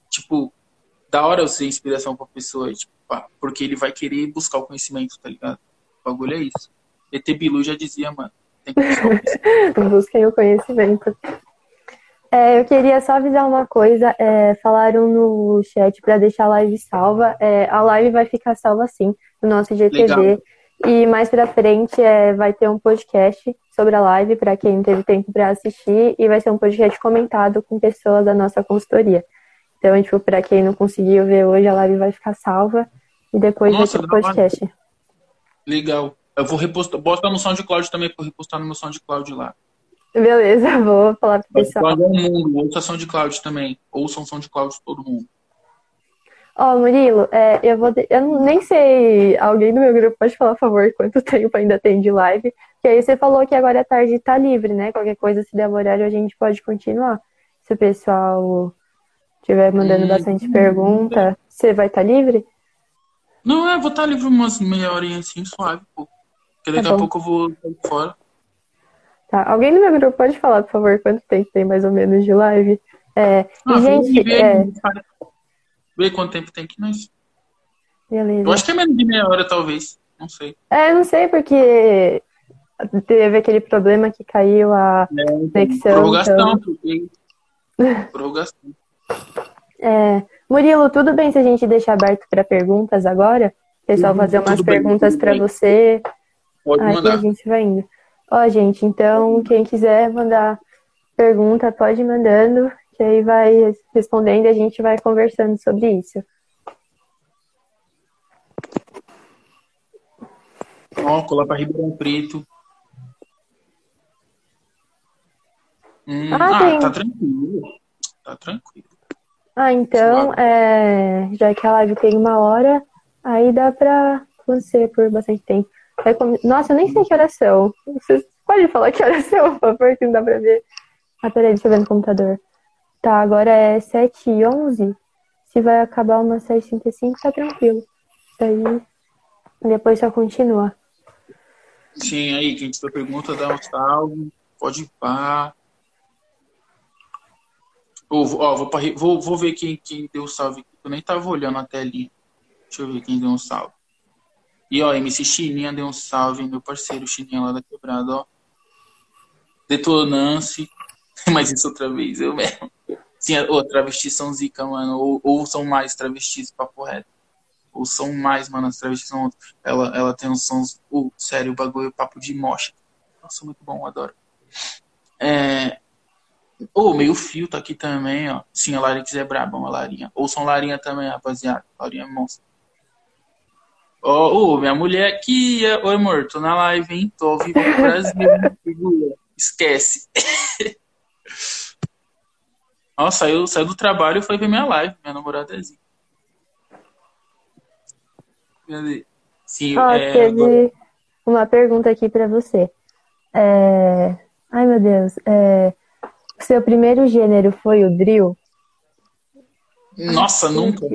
tipo, da hora eu ser inspiração pra pessoa, tipo, pá, porque ele vai querer buscar o conhecimento, tá ligado? O bagulho é isso. ET Bilu já dizia, mano, tem que buscar o
conhecimento. Busquem o conhecimento. É, eu queria só avisar uma coisa. É, falaram no chat para deixar a live salva. É, a live vai ficar salva sim no nosso GTV. Legal. E mais pra frente é, vai ter um podcast sobre a live para quem teve tempo para assistir e vai ser um podcast comentado com pessoas da nossa consultoria. Então, tipo, para quem não conseguiu ver hoje, a live vai ficar salva e depois nossa, vai ter o podcast.
Legal. Eu vou repostar, bota no SoundCloud também para repostar no meu SoundCloud lá.
Beleza, vou falar pro pessoal.
Todo mundo, ouça SoundCloud também. Ouçam SoundCloud todo mundo.
Ó, oh, Murilo, é, eu vou. De... Eu nem sei. Alguém do meu grupo pode falar, por favor, quanto tempo ainda tem de live? Que aí você falou que agora à tarde tá livre, né? Qualquer coisa, se der horário, a gente pode continuar. Se o pessoal estiver mandando bastante hum, pergunta, você vai estar tá livre?
Não, é, vou estar tá livre umas meia horinha assim, suave, pô. Porque daqui tá a pouco eu vou sair fora.
Tá. Alguém do meu grupo pode falar, por favor, quanto tempo tem mais ou menos de live? É, ah, e, gente, é...
Ver quanto tempo tem aqui, mas. Beleza. Eu acho que é menos de meia hora, talvez. Não sei.
É, não sei, porque teve aquele problema que caiu a é, conexão.
Prorrogação, então... porque... Prorrogação.
É, Murilo, tudo bem se a gente deixar aberto para perguntas agora? O pessoal uhum, fazer umas perguntas para você.
Pode Aí mandar.
a gente vai indo. Ó, gente, então, quem quiser mandar pergunta, pode ir mandando que aí vai respondendo e a gente vai conversando sobre isso.
Ó, colar para Ribeirão Preto. Hum, ah, ah tem... tá tranquilo. Tá tranquilo.
Ah, então, é, já que a live tem uma hora, aí dá pra você por bastante tempo. Nossa, eu nem sei que oração. Vocês podem falar que oração, por favor, que não dá pra ver. Ah, peraí, deixa eu ver no computador. Tá, agora é 7 e 11. Se vai acabar umas 7h35, tá tranquilo. Daí depois só continua.
Sim, aí, quem tiver pergunta, dá um salve. Pode ir pá. Ó, vou, vou, vou ver quem, quem deu salve. Eu nem tava olhando a telinha. Deixa eu ver quem deu um salve. E ó, MC Chininha deu um salve, meu parceiro Chininha lá da quebrada, ó. Detonance. Mas isso outra vez, eu mesmo. Sim, ou travestis são zica, mano. Ou, ou são mais travestis, papo reto. Ou são mais, mano, as travestis são outras. Ela, ela tem uns sons. Uh, sério, o bagulho é papo de mocha. Nossa, muito bom, adoro. É. Ô, oh, meio fio tá aqui também, ó. Sim, a Larix é braba, uma Larinha. Ou são Larinha também, rapaziada. Larinha é monstro. Ó, oh, oh, minha mulher aqui. Oi, amor, tô na live, hein? Tô ao vivo no Brasil. Esquece. Ó, saiu, saiu do trabalho e foi ver minha live. Minha namorada é assim.
Sim, oh, é, teve uma pergunta aqui para você. É... Ai, meu Deus. É... Seu primeiro gênero foi o drill?
Nossa, nunca.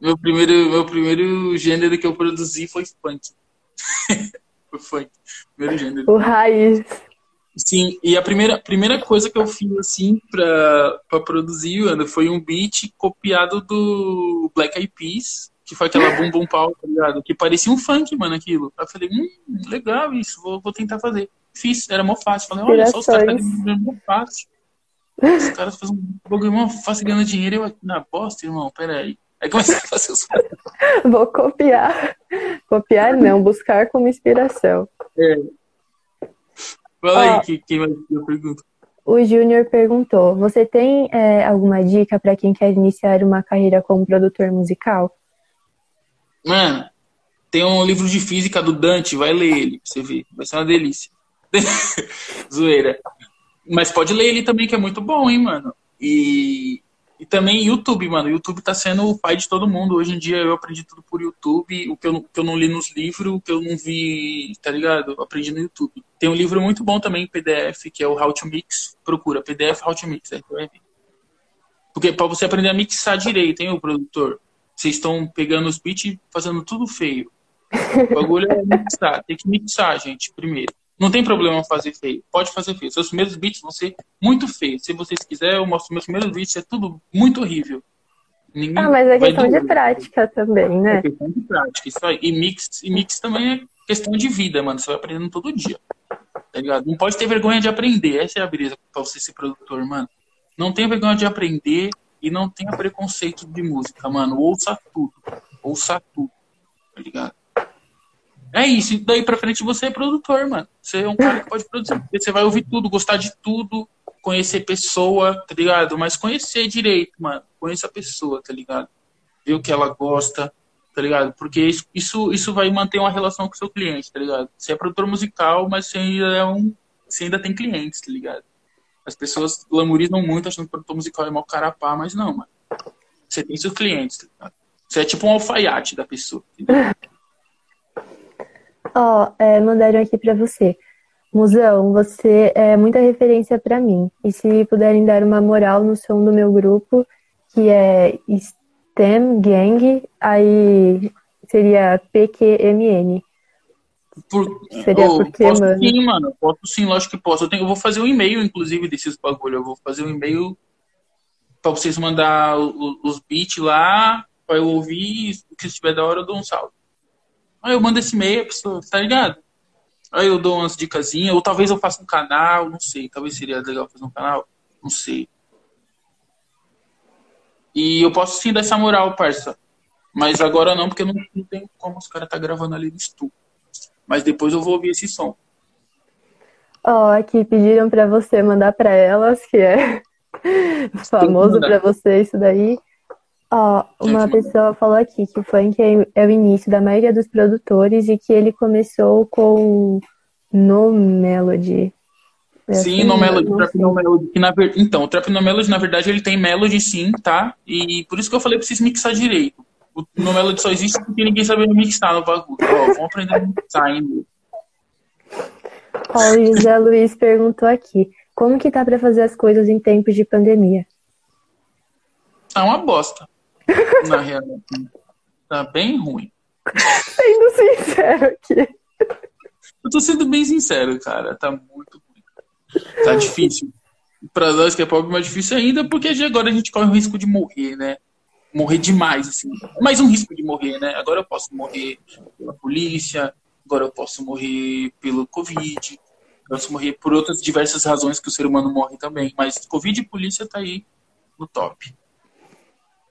Meu primeiro, meu primeiro gênero que eu produzi foi funk. foi funk. Primeiro gênero.
O raiz.
Sim, e a primeira, primeira coisa que eu fiz, assim, pra, pra produzir, Ana, foi um beat copiado do Black Eyed Peas, que foi aquela Bum Bum Pau, tá ligado? Que parecia um funk, mano, aquilo. Aí eu falei, hum, legal isso, vou, vou tentar fazer. Fiz, era mó fácil. Falei, olha só, os caras estão mó fácil. Os caras fazem um mó fácil ganhando dinheiro, eu aqui na bosta, irmão, peraí. Aí comecei a fazer os
Vou copiar. Copiar não, buscar como inspiração. É.
Fala aí, que, quem vai eu pergunto.
O Júnior perguntou: Você tem é, alguma dica para quem quer iniciar uma carreira como produtor musical?
Mano, tem um livro de física do Dante, vai ler ele, pra você ver. Vai ser uma delícia. Zoeira. Mas pode ler ele também, que é muito bom, hein, mano. E e também YouTube, mano. YouTube tá sendo o pai de todo mundo. Hoje em dia eu aprendi tudo por YouTube. O que eu, que eu não li nos livros, o que eu não vi, tá ligado? Eu aprendi no YouTube. Tem um livro muito bom também PDF, que é o How to Mix. Procura, PDF How to Mix, aí vai ver. Porque pra você aprender a mixar direito, hein, o produtor? Vocês estão pegando os beats e fazendo tudo feio. O bagulho é mixar. Tem que mixar, gente, primeiro. Não tem problema fazer feio. Pode fazer feio. Seus primeiros beats vão ser muito feios. Se vocês quiserem, eu mostro meus primeiros beats. É tudo muito horrível.
Ninguém ah, mas é questão de prática também, né? É
questão de prática. Isso aí. E mix, e mix também é questão de vida, mano. Você vai aprendendo todo dia. Tá ligado? Não pode ter vergonha de aprender. Essa é a brisa pra você ser produtor, mano. Não tenha vergonha de aprender e não tenha preconceito de música, mano. Ouça tudo. Ouça tudo. Tá ligado? É isso, e daí pra frente você é produtor, mano. Você é um cara que pode produzir. Você vai ouvir tudo, gostar de tudo, conhecer pessoa, tá ligado? Mas conhecer direito, mano. Conheça a pessoa, tá ligado? Ver o que ela gosta, tá ligado? Porque isso, isso, isso vai manter uma relação com o seu cliente, tá ligado? Você é produtor musical, mas você ainda é um. Você ainda tem clientes, tá ligado? As pessoas glamorizam muito achando que o produtor musical é mal carapá, mas não, mano. Você tem seus clientes, tá ligado? Você é tipo um alfaiate da pessoa. Entendeu?
Ó, é, mandaram aqui para você. Musão, você é muita referência para mim. E se puderem dar uma moral no som do meu grupo, que é STEM Gang, aí seria PQMN.
Por... Seria oh, porque, posso mano? sim, mano. Posso sim, lógico que posso. Eu, tenho, eu vou fazer um e-mail, inclusive, desses bagulho. Eu vou fazer um e-mail para vocês mandar os beats lá, para eu ouvir. Se estiver da hora, eu dou um salve. Aí eu mando esse e-mail, a pessoa, tá ligado? Aí eu dou umas dicasinhas, ou talvez eu faça um canal, não sei. Talvez seria legal fazer um canal, não sei. E eu posso sim dar essa moral, parça. Mas agora não, porque não, não tem como os caras tá gravando ali no estúdio. Mas depois eu vou ouvir esse som.
Ó, oh, aqui pediram para você mandar para elas, que é famoso para você isso daí. Ó, uma pessoa falou aqui que o funk é, é, o início da maioria dos produtores e que ele começou com No Melody.
É sim, assim, No Melody, Trap No Melody. Que na, então, o Trap No Melody, na verdade, ele tem melody sim, tá? E por isso que eu falei pra vocês mixar direito. O No Melody só existe porque ninguém sabe mixar no bagulho. Ó, vamos aprender a mixar ainda.
Ó, o José Luiz perguntou aqui, como que tá pra fazer as coisas em tempos de pandemia?
Tá uma bosta na realidade. Tá bem ruim.
Sendo sincero aqui.
Eu tô sendo bem sincero, cara. Tá muito ruim. Tá difícil. Pra nós que é pobre, mais difícil ainda, porque agora a gente corre o risco de morrer, né? Morrer demais, assim. Mais um risco de morrer, né? Agora eu posso morrer pela polícia, agora eu posso morrer pelo Covid, eu posso morrer por outras diversas razões que o ser humano morre também. Mas Covid e polícia tá aí no top.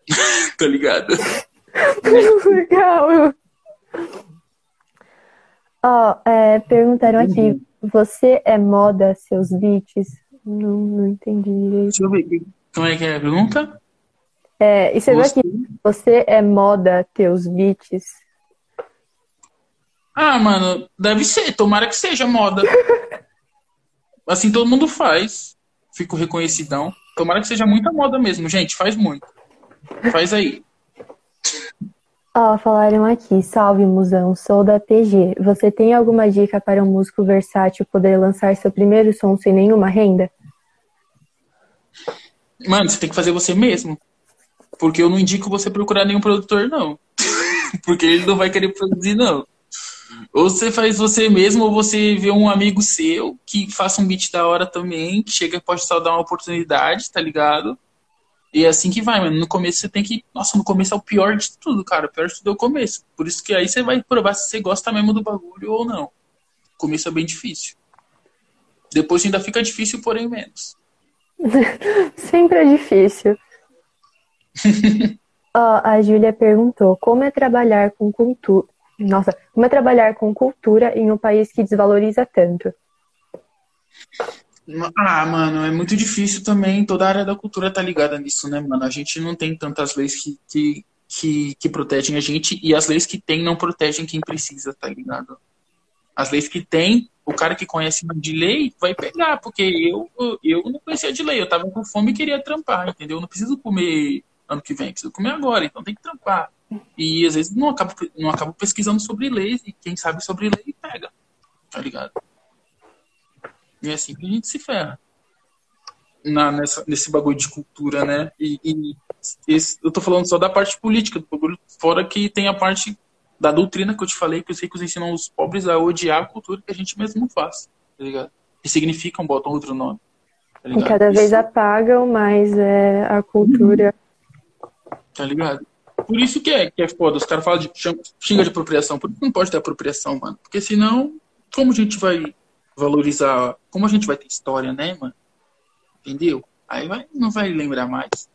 tá ligado?
Legal. Ó, oh, é, perguntaram aqui, uhum. você é moda seus beats? Não, não entendi direito.
Deixa eu ver, como é que é a pergunta?
É, e você você... aqui, você é moda teus beats?
Ah, mano, deve ser, tomara que seja moda. assim todo mundo faz. Fico reconhecidão. Tomara que seja muita moda mesmo, gente. Faz muito. Faz aí.
Ó, falaram aqui, salve musão, sou da PG. Você tem alguma dica para um músico versátil poder lançar seu primeiro som sem nenhuma renda?
Mano, você tem que fazer você mesmo. Porque eu não indico você procurar nenhum produtor, não. Porque ele não vai querer produzir, não. Ou você faz você mesmo, ou você vê um amigo seu que faça um beat da hora também, que chega pode só dar uma oportunidade, tá ligado? E é assim que vai, mano. No começo você tem que. Nossa, no começo é o pior de tudo, cara. O pior de tudo é o começo. Por isso que aí você vai provar se você gosta mesmo do bagulho ou não. O começo é bem difícil. Depois ainda fica difícil, porém menos.
Sempre é difícil. Ó, a Júlia perguntou: como é trabalhar com cultura? Nossa, como é trabalhar com cultura em um país que desvaloriza tanto?
Ah, mano, é muito difícil também. Toda a área da cultura tá ligada nisso, né, mano? A gente não tem tantas leis que, que, que, que protegem a gente e as leis que tem não protegem quem precisa, tá ligado? As leis que tem, o cara que conhece de lei vai pegar, porque eu, eu não conhecia de lei, eu tava com fome e queria trampar, entendeu? Eu não preciso comer ano que vem, preciso comer agora, então tem que trampar. E às vezes não acabo, não acabo pesquisando sobre leis e quem sabe sobre lei pega, tá ligado? E é assim que a gente se ferra. Na, nessa, nesse bagulho de cultura, né? E, e esse, eu tô falando só da parte política do bagulho, fora que tem a parte da doutrina que eu te falei, que os ricos ensinam os pobres a odiar a cultura que a gente mesmo faz, tá ligado? Que significam, botam outro nome.
Tá e cada Isso. vez apagam mais é, a cultura.
Tá ligado? Por isso que é, que é foda. Os caras falam de xinga de apropriação. Por isso não pode ter apropriação, mano. Porque senão, como a gente vai valorizar. Como a gente vai ter história, né, mano? Entendeu? Aí vai, não vai lembrar mais.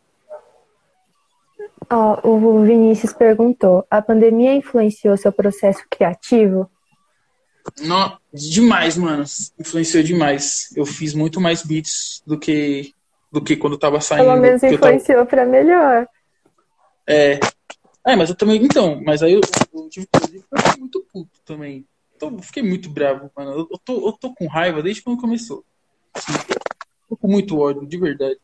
Ó, oh, o Vinícius perguntou: a pandemia influenciou seu processo criativo?
Não, demais, mano. Influenciou demais. Eu fiz muito mais beats do que do que quando tava saindo.
Pelo menos influenciou tava... para melhor.
É. É, mas eu também. Então, mas aí eu, eu tive que muito puto também tô, fiquei muito bravo, mano. Eu, tô, eu tô com raiva desde quando começou. Assim, tô com muito ódio, de verdade.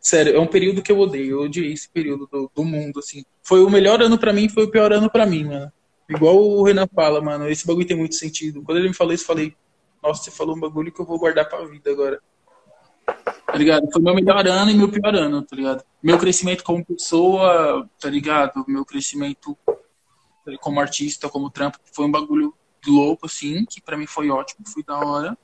Sério, é um período que eu odeio. Eu odiei esse período do, do mundo, assim. Foi o melhor ano para mim, foi o pior ano para mim, mano. Igual o Renan fala, mano, esse bagulho tem muito sentido. Quando ele me falou isso, eu falei, nossa, você falou um bagulho que eu vou guardar pra vida agora. Tá ligado? Foi meu melhor ano e meu pior ano, tá ligado? Meu crescimento como pessoa, tá ligado? Meu crescimento como artista, como trampo, foi um bagulho louco, assim, que para mim foi ótimo, foi da hora.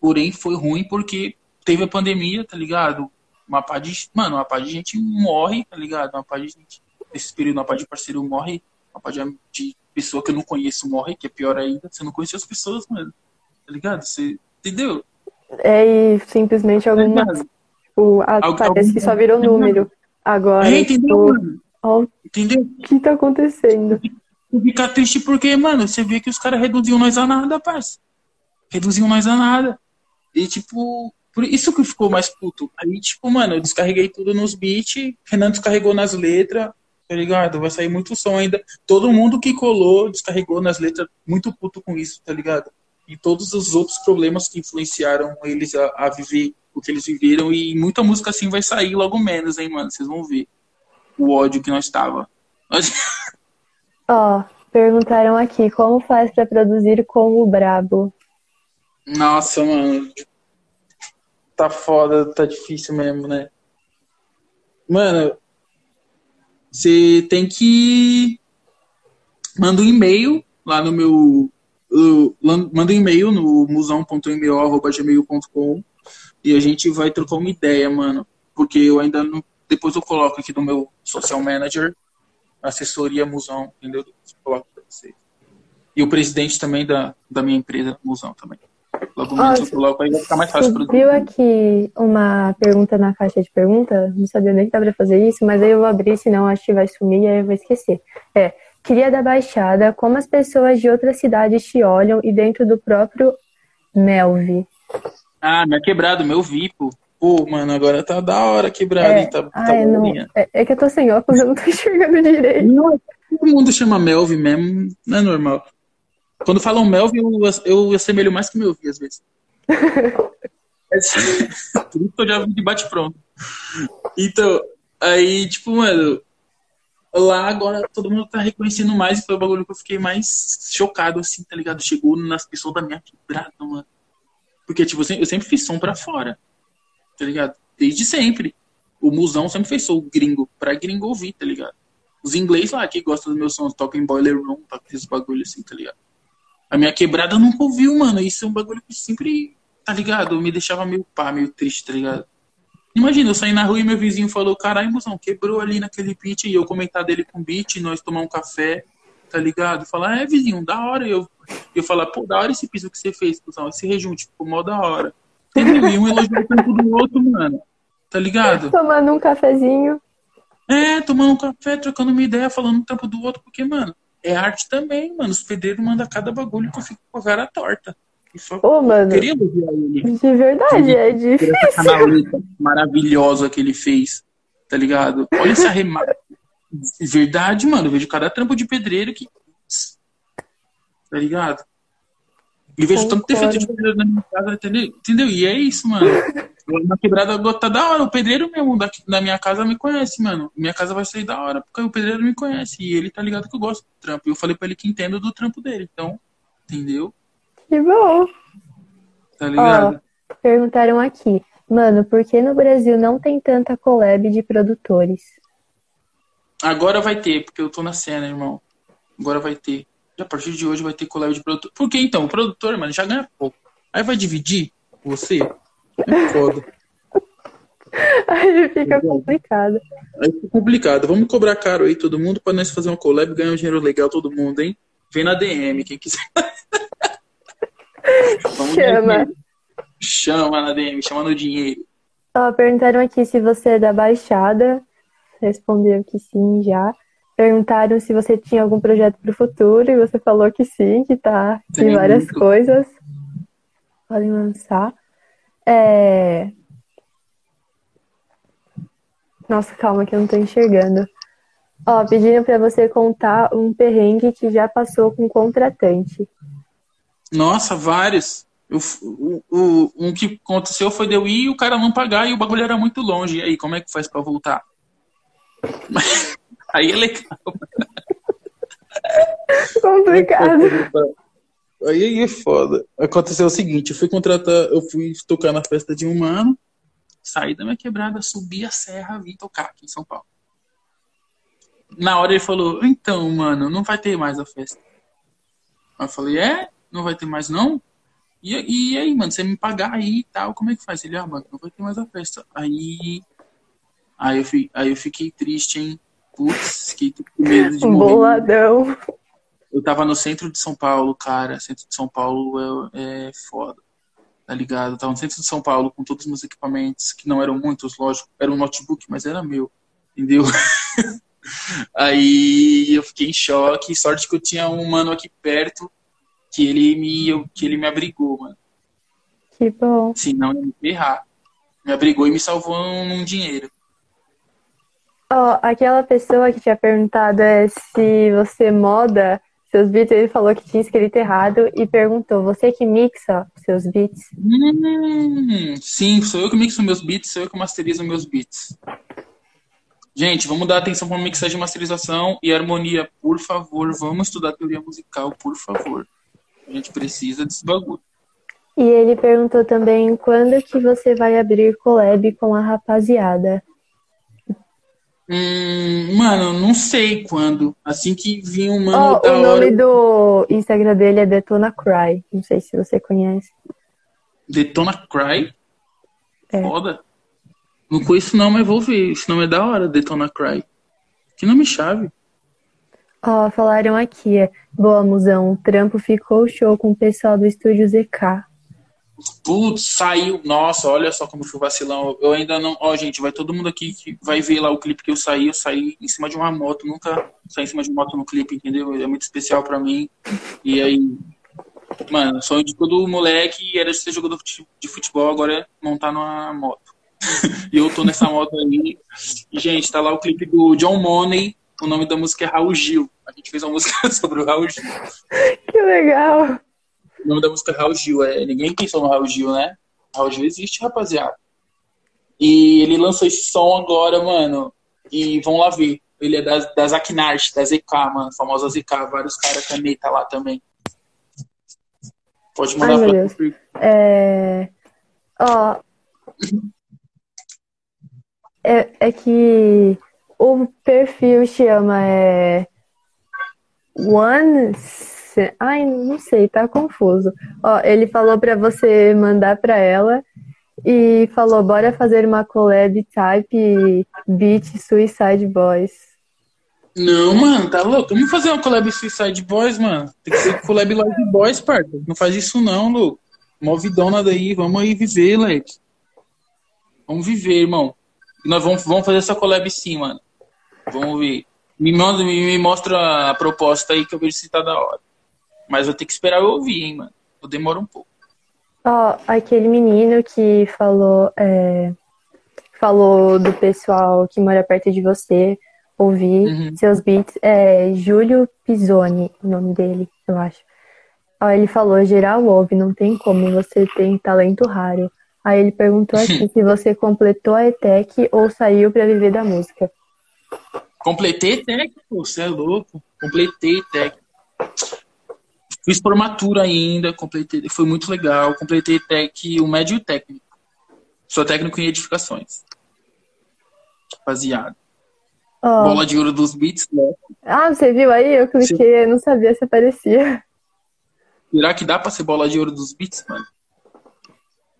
Porém, foi ruim porque teve a pandemia, tá ligado? Uma pá de. Mano, uma pá de gente morre, tá ligado? Uma pá de gente. Nesse período, uma pá de parceiro morre. Uma pá de, de pessoa que eu não conheço morre, que é pior ainda. Você não conhece as pessoas, mano. Tá ligado? Você. Entendeu?
É, e simplesmente alguma. Tá tipo, a, Algo, parece que só virou número. Agora. É, entendeu? Tipo, ó, entendeu? O que tá acontecendo?
Ficar triste porque, mano, você vê que os caras reduziam nós a nada, parça. Reduziam nós a nada. E, tipo, por isso que ficou mais puto. Aí, tipo, mano, eu descarreguei tudo nos beats, Renan descarregou nas letras, tá ligado? Vai sair muito som ainda. Todo mundo que colou descarregou nas letras, muito puto com isso, tá ligado? E todos os outros problemas que influenciaram eles a, a viver o que eles viveram. E muita música assim vai sair logo menos, hein, mano? Vocês vão ver o ódio que nós tava.
Ó, oh, perguntaram aqui, como faz para produzir com o Brabo?
Nossa, mano. Tá foda, tá difícil mesmo, né? Mano, você tem que. Manda um e-mail lá no meu. manda um e-mail no musão.mo.gmail.com e a gente vai trocar uma ideia, mano. Porque eu ainda não. Depois eu coloco aqui no meu social manager assessoria Musão, entendeu? Coloco para vocês. E o presidente também da, da minha empresa, Musão também. Logo menos eu coloco aí, vai ficar mais fácil.
Viu aqui uma pergunta na caixa de perguntas? Não sabia nem que dava para fazer isso, mas aí eu vou abrir, senão acho que vai sumir e aí eu vou esquecer. É, queria da Baixada, como as pessoas de outras cidades te olham e dentro do próprio Melvi.
Ah, meu quebrado, meu Vipo. Pô, mano, agora tá da hora quebrado, é, hein? Tá,
tá não, é, é, que eu tô sem óculos, eu não tô enxergando direito. Não,
todo mundo chama Melvin mesmo, não é normal. Quando falam Melvin, eu, eu assemelho mais que Melvin, às vezes. Por isso que eu já vi de bate-pronto. então, aí, tipo, mano, lá agora todo mundo tá reconhecendo mais e foi o bagulho que eu fiquei mais chocado, assim, tá ligado? Chegou nas pessoas da minha quebrada, mano. Porque, tipo, eu sempre fiz som pra fora, tá ligado? Desde sempre. O musão sempre fez som gringo, pra gringo ouvir, tá ligado? Os inglês lá que gostam dos meus sons, tocam em boiler room, tocam esses bagulho assim, tá ligado? A minha quebrada nunca ouviu, mano. Isso é um bagulho que sempre, tá ligado? Me deixava meio pá, meio triste, tá ligado? Imagina, eu saí na rua e meu vizinho falou, caralho, musão, quebrou ali naquele beat, e eu comentar dele com beat, nós tomar um café, tá ligado? Falar, é, vizinho, da hora. E eu, eu falar, pô, da hora esse piso que você fez, cuzão, esse rejunte, ficou mó da hora. Entendeu? E um elogiou o tempo do outro, mano. Tá ligado?
Tomando um cafezinho.
É, tomando um café, trocando uma ideia, falando um tempo do outro, porque, mano, é arte também, mano. Os pedreiros mandam cada bagulho que eu fico com a cara torta.
Ô, mano. Queria elogiar ele. De verdade, é difícil. Essa canaleta
maravilhosa que ele fez, tá ligado? Olha esse arremate. Verdade, mano. Eu vejo cada trampo de pedreiro que. Tá ligado? E vejo tanto defeito de pedreiro na minha casa, entendeu? entendeu? E é isso, mano. Uma quebrada tá da hora. O pedreiro mesmo daqui, da minha casa me conhece, mano. Minha casa vai sair da hora porque o pedreiro me conhece. E ele tá ligado que eu gosto do trampo. E eu falei pra ele que entendo do trampo dele. Então, entendeu?
Que bom.
Tá ligado?
Ó, perguntaram aqui. Mano, por que no Brasil não tem tanta collab de produtores?
Agora vai ter, porque eu tô na cena, irmão. Agora vai ter. A partir de hoje vai ter collab de produtor. Por que então? O produtor, mano, já ganha pouco. Aí vai dividir você? É foda.
Aí fica complicado.
Aí fica complicado. Vamos cobrar caro aí todo mundo pra nós fazer uma collab e ganhar um dinheiro legal todo mundo, hein? Vem na DM, quem quiser.
chama.
Chama na DM, chama no dinheiro.
Ó, perguntaram aqui se você é da Baixada. Respondeu que sim já. Perguntaram se você tinha algum projeto para o futuro e você falou que sim, que tá em várias muito. coisas. Podem lançar. É... Nossa, calma que eu não tô enxergando. Ó, pediram para você contar um perrengue que já passou com contratante.
Nossa, vários. Eu, o, o, um que aconteceu foi de eu ir e o cara não pagar e o bagulho era muito longe. E aí, como é que faz para voltar? Aí é legal.
Complicado.
Aí é foda. Aconteceu o seguinte, eu fui contratar, eu fui tocar na festa de um mano, saí da minha quebrada, subi a serra, vim tocar aqui em São Paulo. Na hora ele falou, então, mano, não vai ter mais a festa. Eu falei, é? Não vai ter mais não? E, e aí, mano, você me pagar aí e tal, como é que faz? Ele, ah, mano, não vai ter mais a festa. Aí. Aí eu, fi, aí eu fiquei triste, hein? Putz, com medo de morrer.
Boladão.
Eu tava no centro de São Paulo, cara. Centro de São Paulo é, é foda. Tá ligado? Eu tava no centro de São Paulo com todos os meus equipamentos, que não eram muitos, lógico. Era um notebook, mas era meu. Entendeu? aí eu fiquei em choque. Sorte que eu tinha um mano aqui perto que ele me, que ele me abrigou, mano.
Que bom.
Senão ia me ferrar. Me abrigou e me salvou num dinheiro.
Oh, aquela pessoa que tinha perguntado é se você moda seus beats, ele falou que tinha escrito errado e perguntou: você que mixa seus beats?
Hum, sim, sou eu que mixo meus beats, sou eu que masterizo meus beats. Gente, vamos dar atenção para mixagem, masterização e harmonia, por favor. Vamos estudar teoria musical, por favor. A gente precisa desse bagulho.
E ele perguntou também quando que você vai abrir collab com a rapaziada.
Hum, mano, não sei quando. Assim que vir um mano
oh, da O nome hora... do Instagram dele é Detona Cry. Não sei se você conhece.
Detona Cry? É. Foda. Não conheço não, mas vou ver. Esse nome é da hora, Detona Cry. Que nome chave.
Ó, oh, falaram aqui, é. Boa, musão. O trampo ficou show com o pessoal do estúdio ZK.
Putz, saiu. Nossa, olha só como foi vacilão. Eu ainda não. Ó, gente, vai todo mundo aqui que vai ver lá o clipe que eu saí. Eu saí em cima de uma moto. Nunca saí em cima de moto no clipe, entendeu? É muito especial pra mim. E aí. Mano, sonho de todo moleque era ser jogador de futebol, agora é montar numa moto. e eu tô nessa moto aí. E, gente, tá lá o clipe do John Money o nome da música é Raul Gil. A gente fez uma música sobre o Raul Gil.
Que legal!
O nome da música é Raul Gil. É, ninguém pensou no Raul Gil, né? Raul Gil existe, rapaziada. E ele lançou esse som agora, mano. E vão lá ver. Ele é da, da Zaknart, da ZK, mano. Famosa ZK. Vários caras caneta lá também. Pode mandar
Ai, meu Deus. É... Ó, é, é que o perfil chama é One. Ai, não sei, tá confuso. Ó, ele falou pra você mandar pra ela e falou: bora fazer uma collab type beat Suicide Boys.
Não, mano, tá louco. Vamos fazer uma collab Suicide Boys, mano. Tem que ser collab Live Boys, parça. Não faz isso não, louco. Movidona daí, vamos aí viver, leque. Vamos viver, irmão. Nós vamos, vamos fazer essa collab sim, mano. Vamos ver. Me, manda, me, me mostra a proposta aí que eu vejo se tá da hora. Mas vou ter que esperar eu ouvir, hein, mano. Demora um pouco.
Ó, oh, aquele menino que falou, é, falou do pessoal que mora perto de você, ouvir uhum. seus beats, é Júlio Pisoni, o nome dele, eu acho. Ó, ele falou, geral ouve, não tem como, você tem talento raro. Aí ele perguntou aqui se você completou a ETEC ou saiu para viver da música.
Completei ETEC, pô, você é louco. Completei ETEC. Fiz formatura ainda, completei, foi muito legal. Completei ETEC, o médio e o técnico. Sou técnico em edificações. Rapaziada. Oh. Bola de ouro dos beats, né?
Ah, você viu aí? Eu cliquei, eu não sabia se aparecia.
Será que dá pra ser bola de ouro dos beats, mano?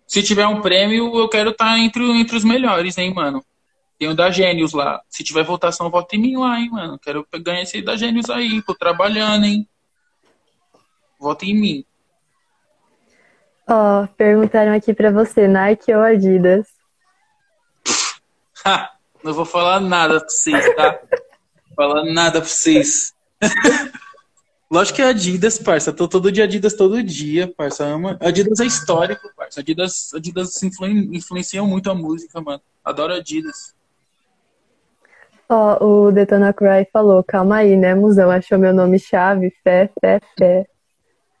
Se tiver um prêmio, eu quero estar tá entre, entre os melhores, hein, mano. Tem o da Gênios lá. Se tiver votação, vota em mim lá, hein, mano. Quero ganhar esse da Gênios aí. Tô trabalhando, hein. Vota em mim.
Ó, oh, perguntaram aqui pra você, Nike ou Adidas?
Ha, não vou falar nada pra vocês, tá? falar nada pra vocês. Lógico que é Adidas, parça. Tô todo dia Adidas todo dia, parça. Ama. Adidas é histórico, parça. Adidas, Adidas influen, influenciam muito a música, mano. Adoro Adidas.
Ó, oh, o Detona Cry falou, calma aí, né, musão? Achou meu nome chave? Fé, fé, fé.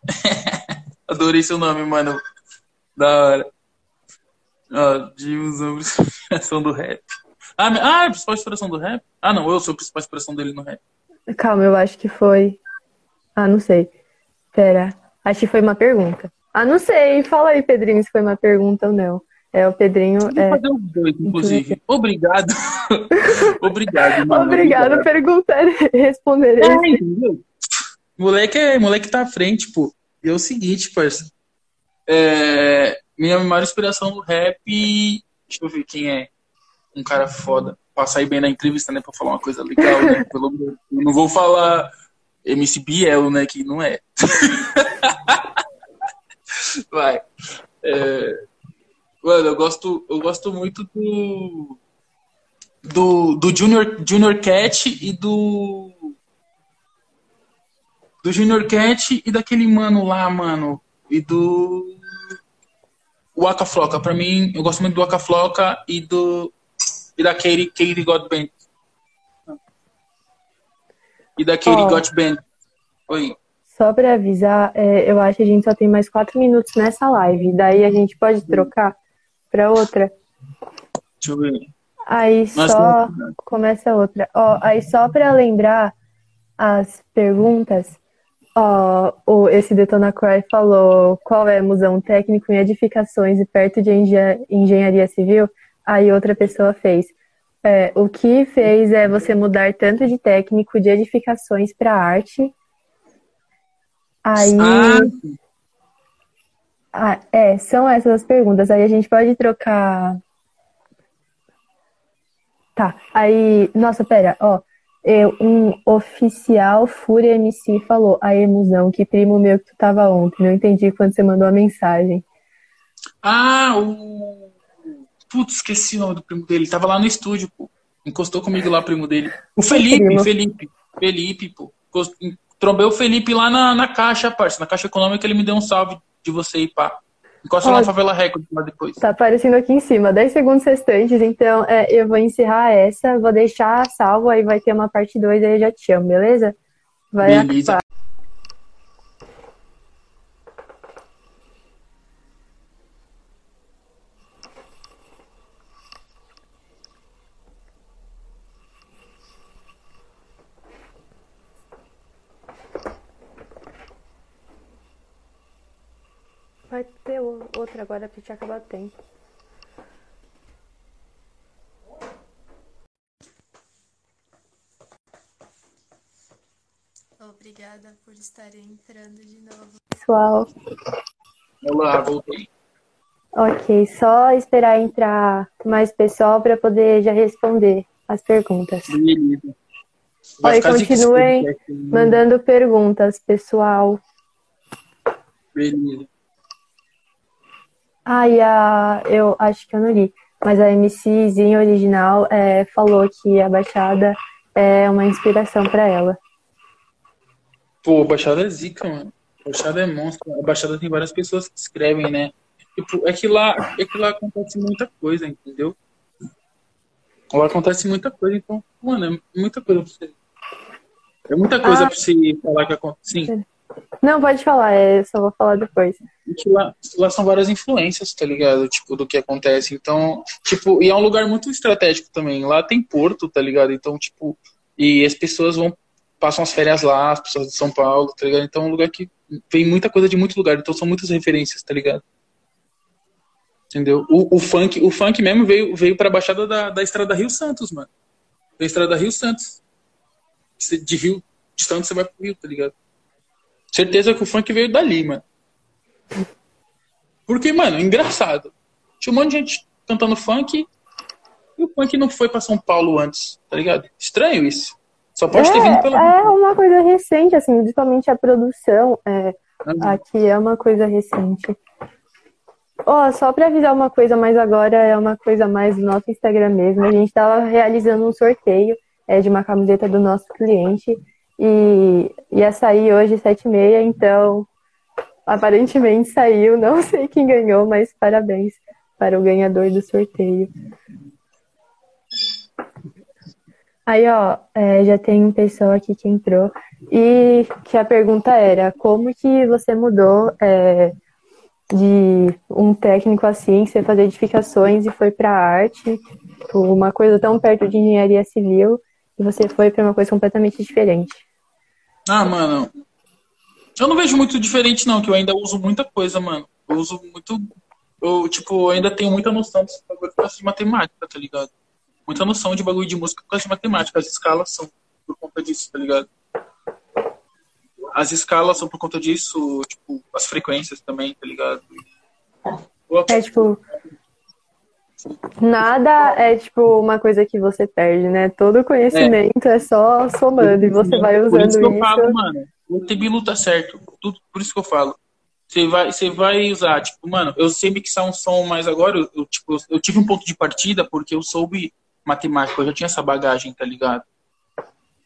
Adorei seu nome, mano. Da hora. Ó, de musão, inspiração do rap. Ah, ah, é principal inspiração do rap? Ah, não, eu sou a principal inspiração dele no rap.
Calma, eu acho que foi. Ah, não sei. Pera, acho que foi uma pergunta. Ah, não sei. Fala aí, Pedrinho, se foi uma pergunta ou não. É, o Pedrinho.
Vou é... fazer os dois, inclusive. Obrigado. obrigado,
mano. Obrigado, obrigado. perguntar responder. É,
moleque, é, moleque tá à frente, pô. E é o seguinte, parça. É, minha maior inspiração do rap. Deixa eu ver quem é. Um cara foda. Pra sair bem na entrevista, né? Pra falar uma coisa legal, né? Pelo, eu não vou falar MC Biel, né? Que não é. Vai. É... Mano, eu gosto, eu gosto muito do. Do, do Junior, Junior Cat e do. Do Junior Cat e daquele mano lá, mano. E do. O Aka Floca. Pra mim, eu gosto muito do Aka Floca e do. E da Katie, Katie Godband e daquele oh. Got Band. Oi.
Só para avisar, é, eu acho que a gente só tem mais quatro minutos nessa live. Daí a gente pode trocar para outra.
Deixa eu ver.
Aí só começa outra. Ó, aí só para lembrar as perguntas, ó, o, esse Detona Cry falou qual é museu técnico em edificações e perto de engenharia civil. Aí outra pessoa fez. É, o que fez é você mudar tanto de técnico de edificações para arte. Aí. Ah. ah, é, são essas as perguntas. Aí a gente pode trocar. Tá, aí. Nossa, pera, ó. Eu, um oficial Fúria MC falou: a emusão, que primo meu que tu tava ontem. Não entendi quando você mandou a mensagem.
Ah, o Putz, esqueci o nome do primo dele. Ele tava lá no estúdio, pô. Encostou comigo lá, primo dele. O Felipe, Felipe. Felipe, pô. Trombei o Felipe lá na, na caixa, parça. Na caixa econômica ele me deu um salve de você aí, pá. Encosta lá na favela Record lá depois.
Tá aparecendo aqui em cima, 10 segundos restantes, então é, eu vou encerrar essa, vou deixar salvo, aí vai ter uma parte 2, aí eu já te chamo, beleza? Vai
beleza. Acabar.
Ter outra agora porque tinha acabado o tempo.
Obrigada por estarem entrando de novo.
Pessoal.
Olá, voltei.
Ok, só esperar entrar mais pessoal para poder já responder as perguntas.
Beleza.
Oi, continuem mandando perguntas, pessoal.
Beleza.
Ah, e a, eu acho que eu não li, mas a MCzinha original é, falou que a Baixada é uma inspiração para ela.
Pô, a Baixada é zica, mano. A Baixada é monstro. A Baixada tem várias pessoas que escrevem, né? Tipo, é que lá, é que lá acontece muita coisa, entendeu? Lá acontece muita coisa, então, mano, é muita coisa pra você. É muita coisa ah, pra você falar que acontece. Sim.
Não, pode falar, é, só vou falar depois.
Lá, lá são várias influências, tá ligado? Tipo, do que acontece. Então, tipo, e é um lugar muito estratégico também. Lá tem porto, tá ligado? Então, tipo, e as pessoas vão, passam as férias lá, as pessoas de São Paulo, tá ligado? Então é um lugar que vem muita coisa de muito lugar, então são muitas referências, tá ligado? Entendeu? O, o funk, o funk mesmo veio, veio pra Baixada da, da Estrada Rio Santos, mano. Da Estrada Rio Santos. De Rio, de Santos você vai pro Rio, tá ligado? Certeza que o funk veio dali, mano. Porque, mano, engraçado. Tinha um monte de gente cantando funk e o funk não foi pra São Paulo antes, tá ligado? Estranho isso. Só pode é, ter vindo pela.
É uma coisa recente, assim, principalmente a produção. É, Aqui é uma coisa recente. Ó, oh, só para avisar uma coisa, mas agora é uma coisa mais do nosso Instagram mesmo. A gente estava realizando um sorteio é, de uma camiseta do nosso cliente e ia sair hoje sete e meia, então aparentemente saiu. Não sei quem ganhou, mas parabéns para o ganhador do sorteio. Aí, ó, é, já tem um pessoal aqui que entrou e que a pergunta era como que você mudou é, de um técnico assim, você fazer edificações e foi para arte, uma coisa tão perto de engenharia civil, e você foi para uma coisa completamente diferente.
Ah, mano, eu não vejo muito diferente não, que eu ainda uso muita coisa, mano. Eu uso muito, eu tipo, ainda tenho muita noção desse bagulho de matemática, tá ligado? Muita noção de bagulho de música por causa de matemática, as escalas são por conta disso, tá ligado? as escalas são por conta disso, tipo, as frequências também, tá ligado?
É tipo. Nada é tipo uma coisa que você perde, né? Todo conhecimento é, é só somando e você vai usando por isso.
Que eu falo, mano, o TBILU tá certo. Tudo, por isso que eu falo. Você vai, você vai usar, tipo, mano, eu sei mixar um som, mas agora eu, eu, tipo, eu tive um ponto de partida porque eu soube matemática, eu já tinha essa bagagem, tá ligado?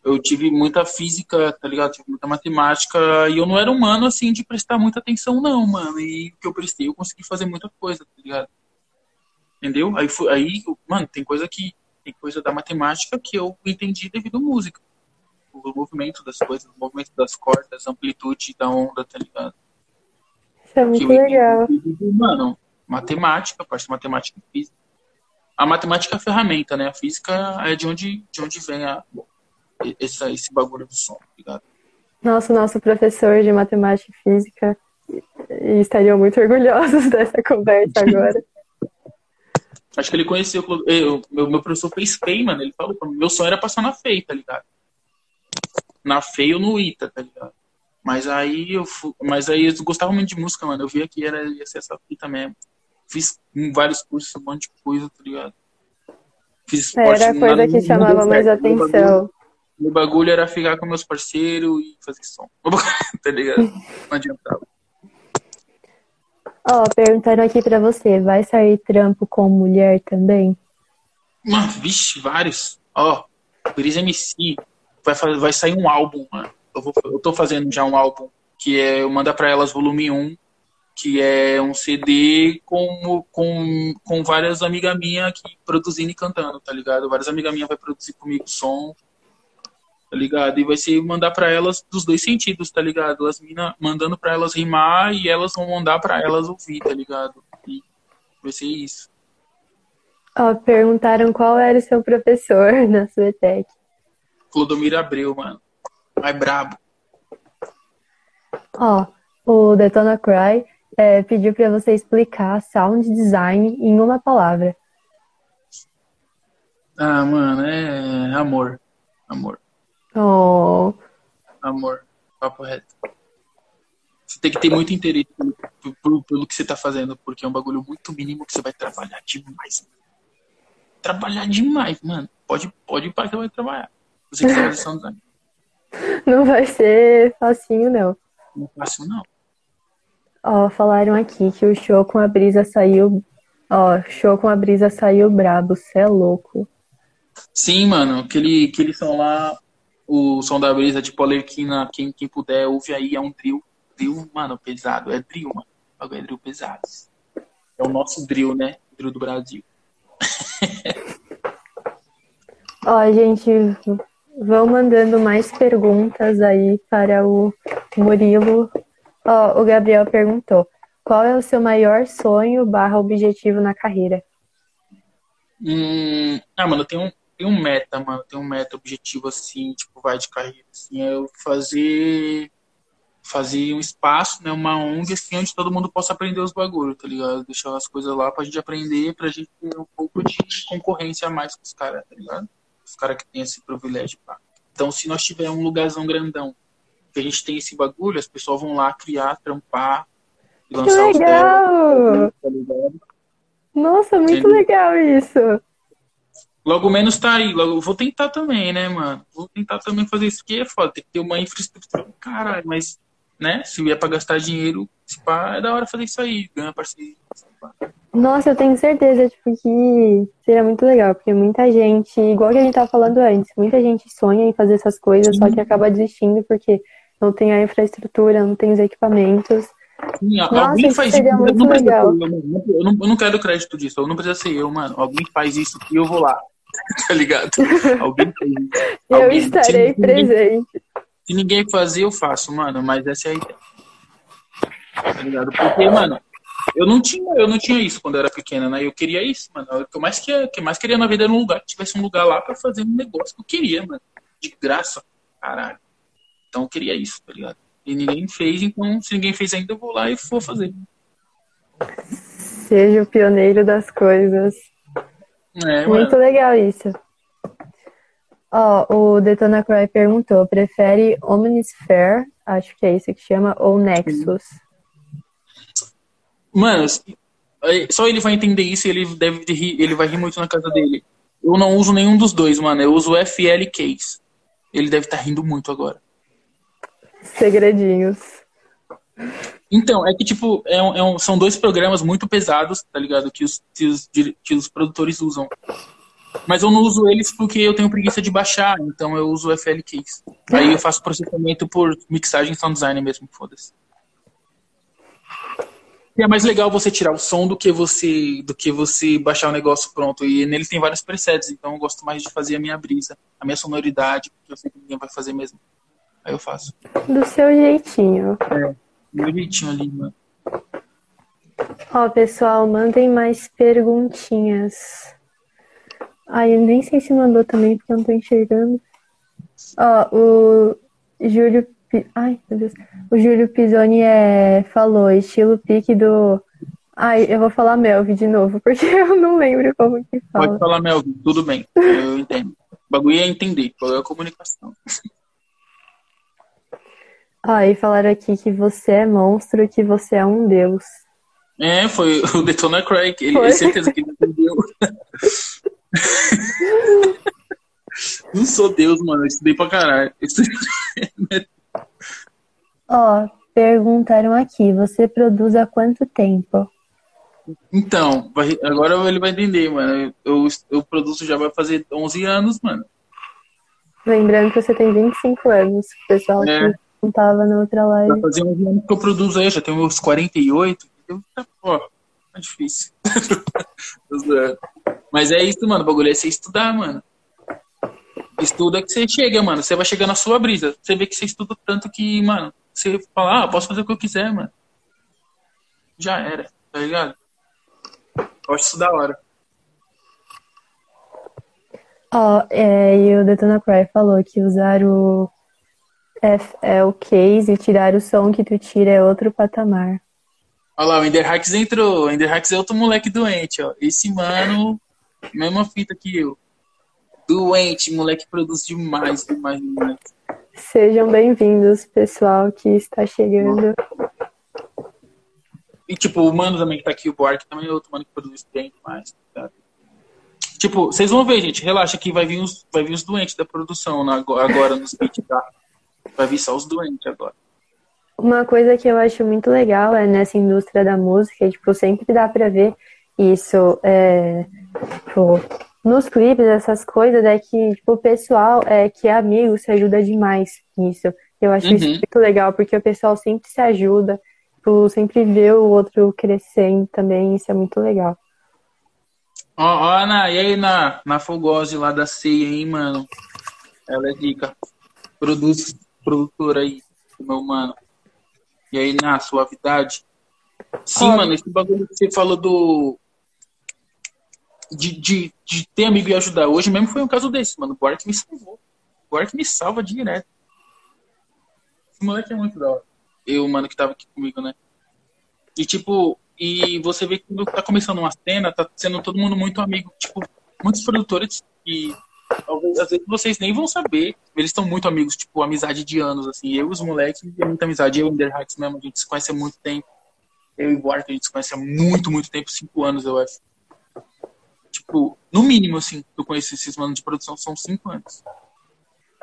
eu tive muita física, tá ligado? Tive muita matemática e eu não era humano assim de prestar muita atenção, não, mano. E o que eu prestei, eu consegui fazer muita coisa, tá ligado? Entendeu? Aí, foi, aí mano, tem coisa que. Tem coisa da matemática que eu entendi devido à música. O movimento das coisas, o movimento das cordas, a amplitude da onda, tá ligado?
Isso é muito legal.
mano, matemática, parte de matemática e física. A matemática é a ferramenta, né? A física é de onde, de onde vem a, esse, esse bagulho do som, tá ligado?
Nossa, nosso professor de matemática e física estariam muito orgulhosos dessa conversa agora.
Acho que ele conheceu. Eu, meu, meu professor fez FEI, mano. Ele falou: meu sonho era passar na FEI, tá ligado? Na FEI ou no ITA, tá ligado? Mas aí eu fui, mas aí eu gostava muito de música, mano. Eu via que era, ia ser essa fita mesmo. Fiz vários cursos, um monte de coisa, tá ligado?
Fiz esporte, era a coisa que chamava mais atenção.
Meu bagulho era ficar com meus parceiros e fazer som. tá ligado? Não adiantava.
Ó, oh, perguntaram aqui pra você, vai sair trampo com mulher também?
Mano, vixe, vários. Ó, oh, Gris MC vai, vai sair um álbum, mano. Eu, vou, eu tô fazendo já um álbum que é eu manda pra elas volume 1, que é um CD com, com, com várias amigas minhas aqui produzindo e cantando, tá ligado? Várias amigas minhas vai produzir comigo som tá ligado? E vai ser mandar para elas dos dois sentidos, tá ligado? As minas mandando para elas rimar e elas vão mandar para elas ouvir, tá ligado? E vai ser isso.
Ó, perguntaram qual era o seu professor na sua ETEC.
Clodomiro Abreu, mano. Mais brabo.
Ó, o Detona Cry é, pediu para você explicar sound design em uma palavra.
Ah, mano, é amor. Amor.
Oh,
Amor. Papo reto. Você tem que ter muito interesse pelo, pelo, pelo que você tá fazendo, porque é um bagulho muito mínimo que você vai trabalhar demais. Trabalhar demais, mano. Pode, pode ir para que você vai trabalhar. Você quiser fazer sound design.
não vai ser facinho, não.
Não é fácil, não.
Ó, falaram aqui que o show com a brisa saiu. Ó, show com a brisa saiu brabo, cê é louco.
Sim, mano, aquele, aquele som lá, o som da brisa, tipo Alerquina, quem, quem puder, ouve aí, é um drill. Drill, mano, pesado. É drill, mano. É drill pesado. É o nosso drill, né? Drill do Brasil.
Ó, gente, vão mandando mais perguntas aí para o Murilo. Ó, o Gabriel perguntou: qual é o seu maior sonho barra objetivo na carreira?
Hum, ah, mano, tem um, tem um meta, mano. Tem um meta objetivo, assim, tipo, vai de carreira. Assim, é eu fazer. Fazer um espaço, né? Uma ONG, assim, onde todo mundo possa aprender os bagulhos, tá ligado? Deixar as coisas lá pra gente aprender, pra gente ter um pouco de concorrência a mais com os caras, tá ligado? Os caras que têm esse privilégio, pá. Então, se nós tiver um lugarzão grandão, que a gente tem esse bagulho, as pessoas vão lá criar, trampar, e
Que
lançar os
legal!
devs, tá ligado?
Nossa, muito
Entendeu?
legal isso.
Logo menos tá aí. Logo, vou tentar também, né, mano? Vou tentar também fazer isso que é foda. Tem que ter uma infraestrutura. Caralho, mas, né? Se vier pra gastar dinheiro, se pá, é da hora fazer isso aí. Ganhar parceria.
Nossa, eu tenho certeza, tipo, que seria muito legal, porque muita gente, igual que a gente tava falando antes, muita gente sonha em fazer essas coisas, só que acaba desistindo porque não tem a infraestrutura, não tem os equipamentos.
Sim,
Nossa,
alguém faz isso. não eu, mano. eu, não, eu não quero crédito disso. Eu não precisa ser eu, mano. Alguém faz isso e eu vou lá. tá ligado? Alguém.
Eu
Alguém.
estarei
Se ninguém-
presente.
Se ninguém fazer, eu faço, mano. Mas essa é a ideia. Tá ligado? Porque, mano, eu não tinha, eu não tinha isso quando eu era pequena, né? Eu queria isso, mano. O que eu mais queria, que mais queria na vida era um lugar que tivesse um lugar lá pra fazer um negócio que eu queria, mano. De graça. Caralho. Então eu queria isso, tá ligado? E ninguém fez, então se ninguém fez ainda, eu vou lá e vou fazer.
Seja o pioneiro das coisas.
É,
Muito legal isso. Ó, o Detona Cry perguntou: prefere Omnisphere, acho que é isso que chama, ou Nexus?
Mano, só ele vai entender isso e ele deve rir, ele vai rir muito na casa dele. Eu não uso nenhum dos dois, mano. Eu uso o FL Case. Ele deve estar rindo muito agora.
Segredinhos.
Então, é que, tipo, é um- é um- são dois programas muito pesados, tá ligado? Que os, que, os, que os produtores usam. Mas eu não uso eles porque eu tenho preguiça de baixar, então eu uso o FL. Aí eu faço processamento por mixagem e sound design mesmo, foda-se. E é mais legal você tirar o som do que você do que você baixar o negócio pronto. E nele tem vários presets, então eu gosto mais de fazer a minha brisa, a minha sonoridade, porque eu sei que ninguém vai fazer mesmo. Aí eu faço.
Do seu jeitinho.
Meu jeitinho ali, mano.
Ó, pessoal, mandem mais perguntinhas. Ai, eu nem sei se mandou também, porque eu não tô enxergando. Ó, o Júlio. Ai, meu Deus. O Júlio Pisoni é... falou, estilo pique do. Ai, eu vou falar Melvi de novo, porque eu não lembro como que
Pode
fala.
falar, Melvin, tudo bem. Eu entendo. O bagulho é entender, o bagulho é comunicação.
Ó, e falaram aqui que você é monstro, que você é um deus.
É, foi o Detona Craig. Ele
Foi.
é certeza que ele entendeu. Não sou Deus, mano. Eu estudei pra caralho.
Ó, perguntaram aqui, você produz há quanto tempo?
Então, agora ele vai entender, mano. Eu, eu produzo já vai fazer 11 anos, mano.
Lembrando que você tem 25 anos, pessoal
É.
que não tava na outra live.
fazer 11 anos que eu produzo aí, já tenho meus 48. entendeu? Tá, pô, tá difícil. Tô zoando. Mas é isso, mano. O bagulho é você estudar, mano. Estuda que você chega, mano. Você vai chegar na sua brisa. Você vê que você estuda tanto que, mano, você fala, ah, posso fazer o que eu quiser, mano. Já era, tá ligado? Eu acho isso da hora.
Ó, é, e o Detona Cry falou que usar o F, é, o case e tirar o som que tu tira é outro patamar.
Olha lá, o Ender Hacks entrou. O Ender Hacks é outro moleque doente, ó. Esse mano, mesma fita que eu. Doente, moleque produz demais, demais, demais.
Sejam bem-vindos, pessoal que está chegando.
E, tipo, o mano também que tá aqui, o Buarque, também é outro mano que produz bem demais, tá? Tipo, vocês vão ver, gente, relaxa que vai vir os, vai vir os doentes da produção agora nos beats, tá? Vai vir só os doentes agora.
Uma coisa que eu acho muito legal é nessa indústria da música, tipo, sempre dá pra ver isso, é, tipo, nos clipes, essas coisas, é que, tipo, o pessoal é, que é amigo se ajuda demais nisso. Eu acho uhum. isso muito legal, porque o pessoal sempre se ajuda, tipo, sempre vê o outro crescendo também, isso é muito legal.
Ó, ó, Ana, e aí na, na Fogose lá da ceia, hein, mano? Ela é dica. Produz, produtora aí, meu mano. E aí na suavidade. Sim, mano, esse bagulho que você falou do. De, de, de ter amigo e ajudar. Hoje mesmo foi um caso desse, mano. O Buarque me salvou. O Buarque me salva direto. Esse moleque é muito da hora. Eu, mano, que tava aqui comigo, né? E tipo, e você vê que quando tá começando uma cena, tá sendo todo mundo muito amigo. Tipo, muitos produtores que talvez às vezes vocês nem vão saber. Eles estão muito amigos, tipo, amizade de anos, assim. Eu e os moleques, é muita amizade. Eu e o Underhacks mesmo, a gente se conhece há muito tempo. Eu e o Buarque, a gente se conhece há muito, muito tempo cinco anos, eu acho. Tipo, no mínimo, assim, eu conheço esses manos de produção, são cinco anos.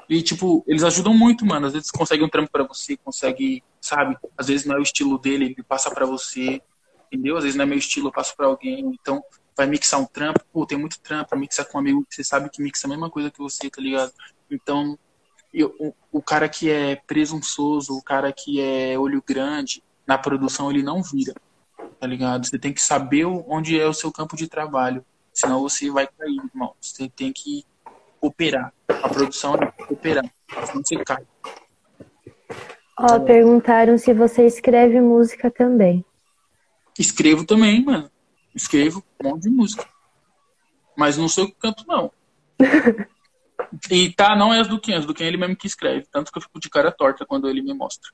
E, tipo, eles ajudam muito, mano. Às vezes consegue um trampo para você, consegue, sabe? Às vezes não é o estilo dele, ele passa para você entendeu? Às vezes não é meu estilo, eu passo para alguém, então vai mixar um trampo, pô, tem muito trampo, mixa com um amigo que você sabe que mixa a mesma coisa que você, tá ligado? Então, eu, o, o cara que é presunçoso, o cara que é olho grande, na produção ele não vira, tá ligado? Você tem que saber onde é o seu campo de trabalho, senão você vai cair, irmão. Você tem que operar. A produção é operar, senão você cai.
Ó, perguntaram se você escreve música também.
Escrevo também, mano. Escrevo um monte de música. Mas não sou eu que canto, não. e tá, não é as do Ken, as do Ken ele mesmo que escreve. Tanto que eu fico de cara torta quando ele me mostra.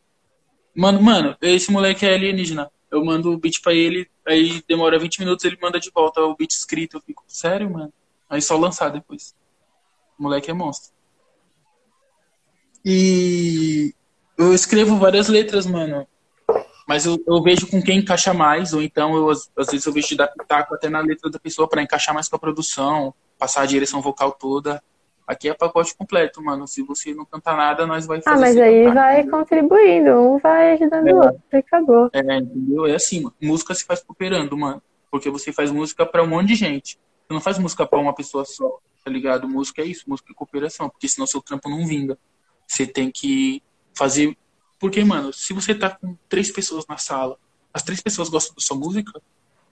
Mano, mano, esse moleque é alienígena. Eu mando o beat pra ele, aí demora 20 minutos, ele manda de volta o beat escrito. Eu fico, sério, mano? Aí só lançar depois. O moleque é monstro. E eu escrevo várias letras, mano mas eu, eu, vejo com quem encaixa mais, ou então eu, às, às vezes eu vejo de dar pitaco até na letra da pessoa para encaixar mais com a produção, passar a direção vocal toda. Aqui é pacote completo, mano. Se você não cantar nada, nós vai fazer.
Ah, mas aí cantar, vai entendeu? contribuindo, um vai ajudando é, o outro, e acabou. É,
entendeu? É assim, mano. música se faz cooperando, mano. Porque você faz música para um monte de gente. Você não faz música para uma pessoa só, tá ligado? Música é isso, música é cooperação, porque senão seu trampo não vinga. Você tem que fazer porque, mano, se você tá com três pessoas na sala, as três pessoas gostam da sua música,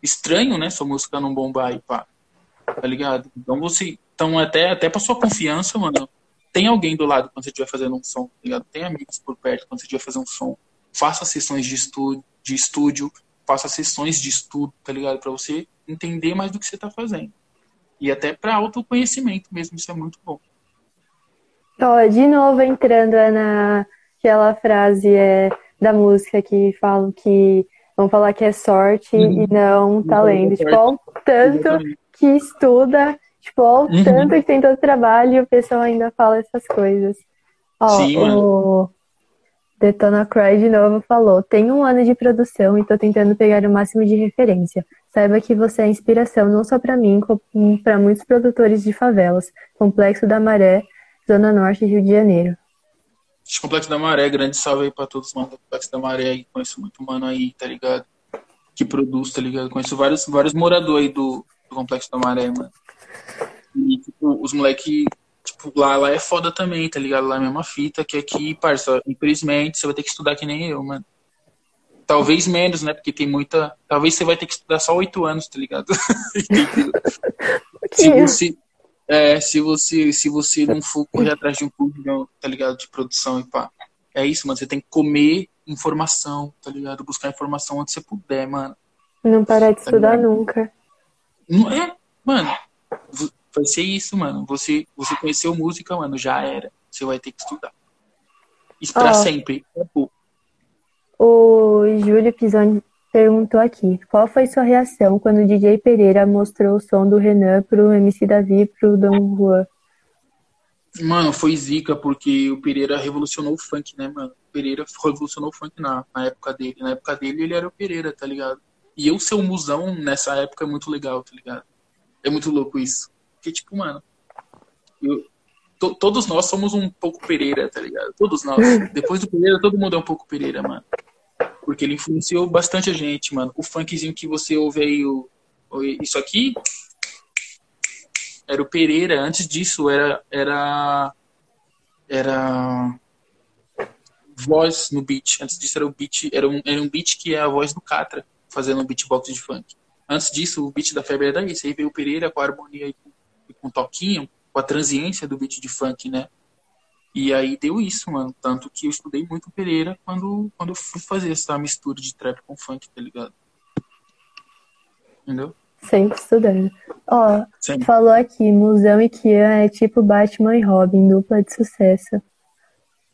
estranho, né? Sua música não bombar e pá. Tá ligado? Então você. Então, até, até pra sua confiança, mano, tem alguém do lado quando você estiver fazendo um som, tá ligado? Tem amigos por perto quando você estiver fazendo um som. Faça sessões de estúdio, de estúdio, faça sessões de estudo, tá ligado? Pra você entender mais do que você tá fazendo. E até para autoconhecimento mesmo, isso é muito bom.
Ó, de novo entrando na aquela frase é, da música que falam que vão falar que é sorte uhum. e não talento. Tipo, ao tanto que estuda, tipo, ao uhum. tanto que tem todo trabalho, o pessoal ainda fala essas coisas. Ó, Sim, o Detona Cry de novo falou: tem um ano de produção e tô tentando pegar o máximo de referência. Saiba que você é inspiração não só para mim, como para muitos produtores de favelas, Complexo da Maré, Zona Norte, Rio de Janeiro.
Complexo da Maré, grande salve aí pra todos, mano, do Complexo da Maré, conheço muito mano aí, tá ligado? Que produz, tá ligado? Conheço vários, vários moradores aí do, do Complexo da Maré, mano. E, tipo, os moleque, tipo, lá, lá é foda também, tá ligado? Lá é a mesma fita, que aqui, parça, infelizmente, você vai ter que estudar que nem eu, mano. Talvez menos, né? Porque tem muita. Talvez você vai ter que estudar só oito anos, tá ligado? se, você, é, se você, se você não for correr atrás de um curso, tá ligado? De produção e pá. É isso, mano. Você tem que comer informação, tá ligado? Buscar informação onde você puder, mano.
Não parar de tá estudar ligado? nunca.
Não é, mano. Vai ser isso, mano. Você, você conheceu música, mano, já era. Você vai ter que estudar. Isso pra oh. sempre.
O Júlio Pisoni perguntou aqui: qual foi sua reação quando o DJ Pereira mostrou o som do Renan pro MC Davi e pro Dom Juan?
Mano, foi zica, porque o Pereira revolucionou o funk, né, mano? O Pereira revolucionou o funk na, na época dele. Na época dele, ele era o Pereira, tá ligado? E eu ser um musão nessa época é muito legal, tá ligado? É muito louco isso. Porque, tipo, mano, eu, to, todos nós somos um pouco Pereira, tá ligado? Todos nós. Depois do Pereira, todo mundo é um pouco Pereira, mano. Porque ele influenciou bastante a gente, mano. O funkzinho que você ouve aí, o, o isso aqui, era o Pereira. Antes disso, era. Era. Era. Voz no beat. Antes disso, era o beat. Era um, era um beat que é a voz do Catra, fazendo um beatbox de funk. Antes disso, o beat da febre era isso. Aí veio o Pereira com a harmonia e com, com toquinho, com a transiência do beat de funk, né? E aí deu isso, mano. Tanto que eu estudei muito Pereira quando, quando eu fui fazer essa mistura de trap com funk, tá ligado? Entendeu?
Sempre estudando. Ó,
Sempre.
falou aqui, Musão e Kian é tipo Batman e Robin, dupla de sucesso.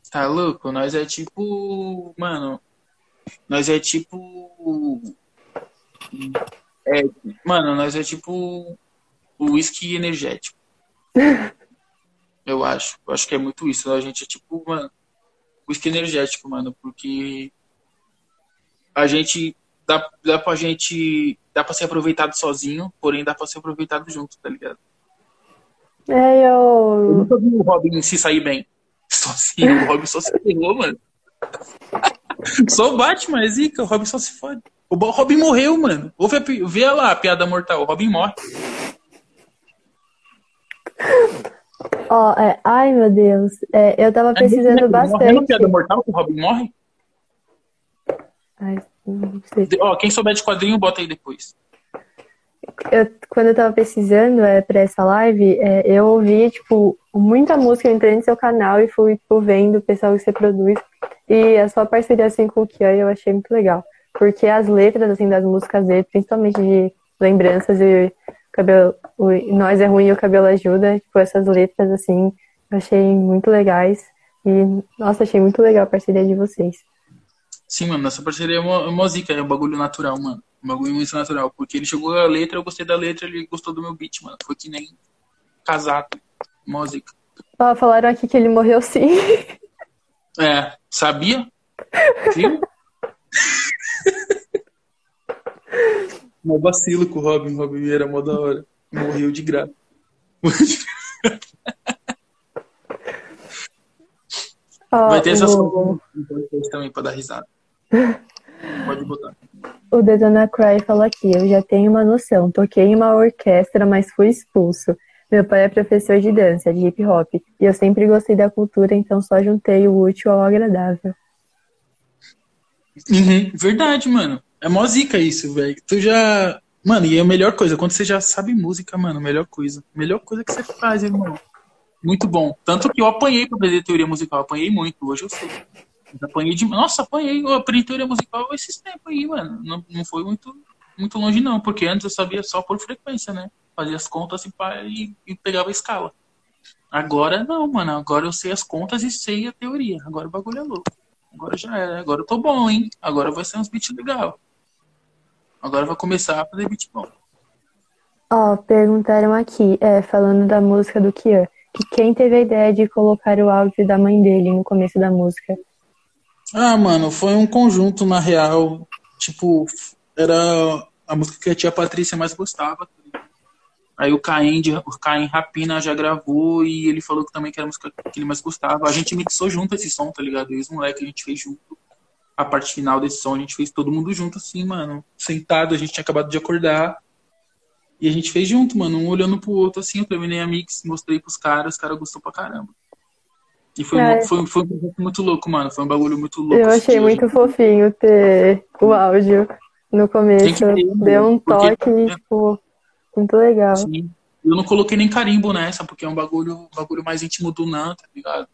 Tá louco? Nós é tipo. Mano. Nós é tipo. É, mano, nós é tipo. O whisky energético. Eu acho. Eu acho que é muito isso. A gente é tipo, mano. Whisky energético, mano. Porque. A gente. Dá, dá pra gente. Dá pra ser aproveitado sozinho, porém dá pra ser aproveitado junto, tá ligado?
É,
Eu
eu.
nunca vi o Robin se sair bem. Sozinho, o Robin só se ferrou, mano. Só o Batman é zica, o Robin só se fode. O Robin morreu, mano. Ouve a Vê lá a piada mortal, o Robin morre.
Ó, é, ai meu Deus, é, eu tava pesquisando
Morre na
bastante.
piada mortal que o Robin morre?
Ai, não sei.
Ó, quem souber de quadrinho, bota aí depois.
Eu, quando eu tava pesquisando é, pra essa live, é, eu ouvi, tipo, muita música, eu entrei no seu canal e fui, tipo, vendo o pessoal que você produz. E a sua parceria, assim, com o Kian, eu achei muito legal. Porque as letras, assim, das músicas dele, principalmente de lembranças e cabelo, Nós é Ruim e o Cabelo Ajuda, tipo, essas letras, assim, eu achei muito legais. E, nossa, achei muito legal a parceria de vocês.
Sim, mano, nossa parceria é uma, uma zica, é um bagulho natural, mano. Um bagulho muito natural. Porque ele chegou a letra, eu gostei da letra, ele gostou do meu beat, mano. Foi que nem casado. Mó zica.
Ó, falaram aqui que ele morreu sim.
É, sabia? Viu? Mó vacilo com o Robin. O Robin era mó da hora. Morreu de graça. Vai ter essas
o-
coisas também pra dar risada. Pode botar.
O Detona Cry falou aqui, eu já tenho uma noção. Toquei em uma orquestra, mas fui expulso. Meu pai é professor de dança, de hip hop, e eu sempre gostei da cultura, então só juntei o útil ao agradável.
Uhum, verdade, mano. É mó zica isso, velho. Tu já. Mano, e é a melhor coisa, quando você já sabe música, mano, melhor coisa. Melhor coisa que você faz, irmão. Muito bom. Tanto que eu apanhei pra aprender teoria musical, apanhei muito, hoje eu sei. Apanhei de. Nossa, apanhei, eu aprendi teoria musical esses tempos aí, mano. Não, não foi muito, muito longe, não, porque antes eu sabia só por frequência, né? Fazia as contas e, e, e pegava a escala. Agora não, mano. Agora eu sei as contas e sei a teoria. Agora o bagulho é louco. Agora já era. Agora eu tô bom, hein? Agora vai ser uns beats legal. Agora vai começar a fazer beat bom.
Ó, perguntaram aqui, é, falando da música do Kian, que quem teve a ideia de colocar o áudio da mãe dele no começo da música?
Ah, mano, foi um conjunto, na real. Tipo, era a música que a tia Patrícia mais gostava. tá? Aí o Caim, o Caim Rapina já gravou e ele falou que também que era a música que ele mais gostava. A gente mixou junto esse som, tá ligado? E os moleques a gente fez junto. A parte final desse som a gente fez todo mundo junto, assim, mano. Sentado, a gente tinha acabado de acordar. E a gente fez junto, mano, um olhando pro outro, assim. Eu terminei a mix, mostrei pros caras, os caras gostou pra caramba. E foi,
É.
mu- foi, foi um muito louco, mano. Foi um bagulho muito louco.
Eu
esse
achei
dia,
muito
gente.
fofinho ter o áudio no começo. Deu um
Porque-
toque, tipo, muito legal.
Sim. Eu não coloquei nem carimbo nessa, porque é um bagulho, bagulho mais íntimo do Nan, tá ligado?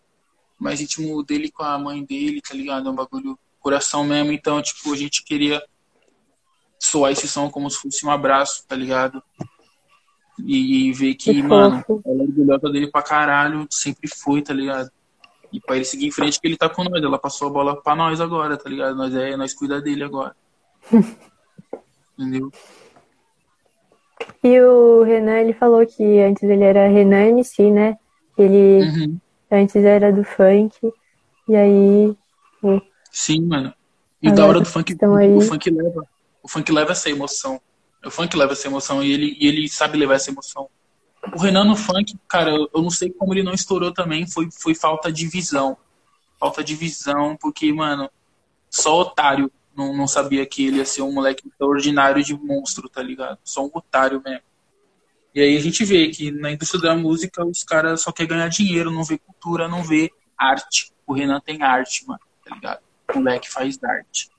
Mais íntimo dele com a mãe dele, tá ligado? É um bagulho coração mesmo. Então, tipo, a gente queria soar esse som como se fosse um abraço, tá ligado? E, e ver que,
Que
mano,
fofo.
ela é orgulhosa dele pra caralho, sempre foi, tá ligado? E pra ele seguir em frente que ele tá com nós. Ela passou a bola pra nós agora, tá ligado? Nós é, nós cuida dele agora. Entendeu?
E o Renan, ele falou que antes ele era Renan MC, né? Ele
Uhum.
antes era do funk. E aí.
Sim, mano. E
Agora
da hora do funk,
aí.
o funk leva. O funk leva essa emoção. O funk leva essa emoção e ele, e ele sabe levar essa emoção. O Renan no funk, cara, eu, eu não sei como ele não estourou também, foi, foi falta de visão. Falta de visão, porque, mano, só otário não, não sabia que ele ia ser um moleque extraordinário de monstro, tá ligado? Só um otário mesmo. E aí a gente vê que na indústria da música os caras só querem ganhar dinheiro, não vê cultura, não vê arte. O Renan tem arte, mano, tá ligado? O moleque faz arte.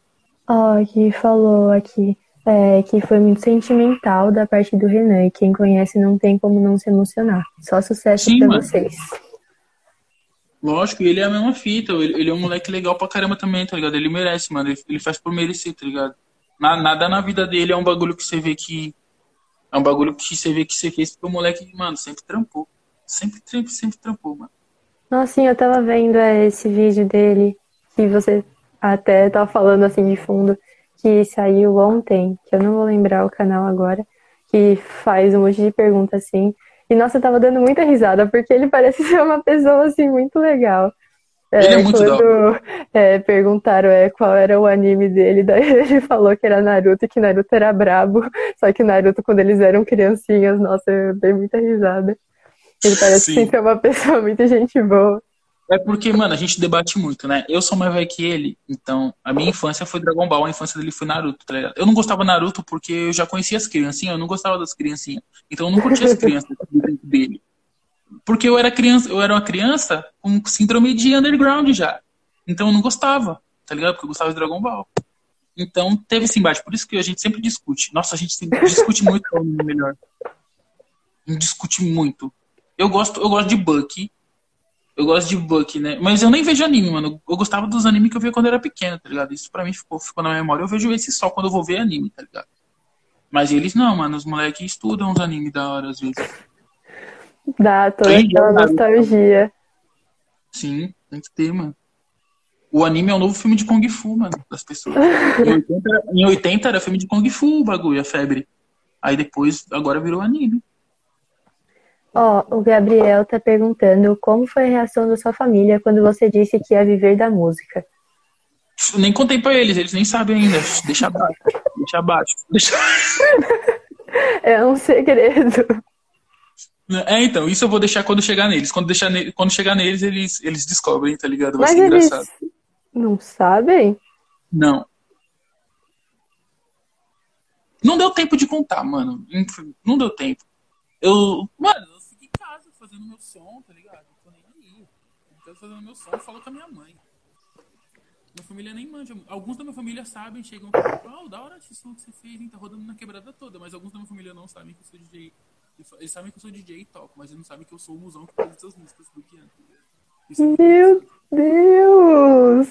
Ó, que falou aqui é, que foi muito sentimental da parte do Renan. E quem conhece não tem como não se emocionar. Só sucesso
Sim,
pra
mano.
vocês.
Lógico, e ele é a mesma fita. Ele, ele é um moleque legal pra caramba também, tá ligado? Ele merece, mano. Ele, ele faz por merecer, tá ligado? Na- nada na vida dele é um bagulho que você vê que. É um bagulho que você vê que você fez porque o moleque, mano, sempre trampou. Sempre, sempre, sempre trampou, mano.
Nossa, sim, eu tava vendo é, esse vídeo dele, que você até tava falando assim de fundo, que saiu ontem, que eu não vou lembrar o canal agora, que faz um monte de pergunta assim. E nossa, eu tava dando muita risada, porque ele parece ser uma pessoa assim muito legal.
Ele é muito
quando é, perguntaram é, qual era o anime dele, daí ele falou que era Naruto e que Naruto era brabo. Só que Naruto, quando eles eram criancinhas, nossa, eu dei muita risada. Ele parece
Sim.
ser uma pessoa muito gente boa.
É porque, mano, a gente debate muito, né? Eu sou mais velho que ele, então a minha infância foi Dragon Ball, a infância dele foi Naruto, tá ligado? Eu não gostava Naruto porque eu já conhecia as criancinhas, eu não gostava das criancinhas. Então eu não curtia as crianças dele. Porque eu era criança, eu era uma criança com síndrome de underground já. Então eu não gostava, tá ligado? Porque eu gostava de Dragon Ball. Então teve esse embate, por isso que a gente sempre discute. Nossa, a gente sempre discute muito o melhor. Discute muito. Eu gosto, eu gosto de Bucky, eu gosto de Bucky, né? Mas eu nem vejo anime, mano. Eu gostava dos animes que eu via quando eu era pequeno, tá ligado? Isso pra mim ficou, ficou na memória. Eu vejo esse só quando eu vou ver anime, tá ligado? Mas eles não, mano. Os moleques estudam os animes da hora, às vezes.
Dá toda
Sim,
aquela nostalgia.
Sim, tem que ter, mano. O anime é o novo filme de Kung Fu, mano, das pessoas. Em 80, era- em 80 era filme de Kung Fu o bagulho, a febre. Aí depois, agora virou anime.
Ó, o Gabriel tá perguntando como foi a reação da sua família quando você disse que ia viver da música.
Nem contei pra eles, eles nem sabem ainda. Deixa abaixo, deixa abaixo. Deixa...
É um segredo.
É, então, isso eu vou deixar quando chegar neles. Quando, deixar ne- quando chegar neles, eles, eles descobrem, tá ligado? Vai
Mas
ser
eles
engraçado.
não sabem?
Não. Não deu tempo de contar, mano. Não deu tempo. Eu. Mano, eu fico em casa fazendo meu som, tá ligado? Não tô nem aí. Eu quero fazendo meu som, eu falo com a minha mãe. Minha família nem manja. Alguns da minha família sabem, chegam e falam, oh, da hora esse som que você fez, hein? Tá rodando na quebrada toda. Mas alguns da minha família não sabem que eu sou DJ. Eles sabem que eu sou DJ e toco, mas eles não sabem que eu sou o musão que faz essas músicas do é
Meu Deus!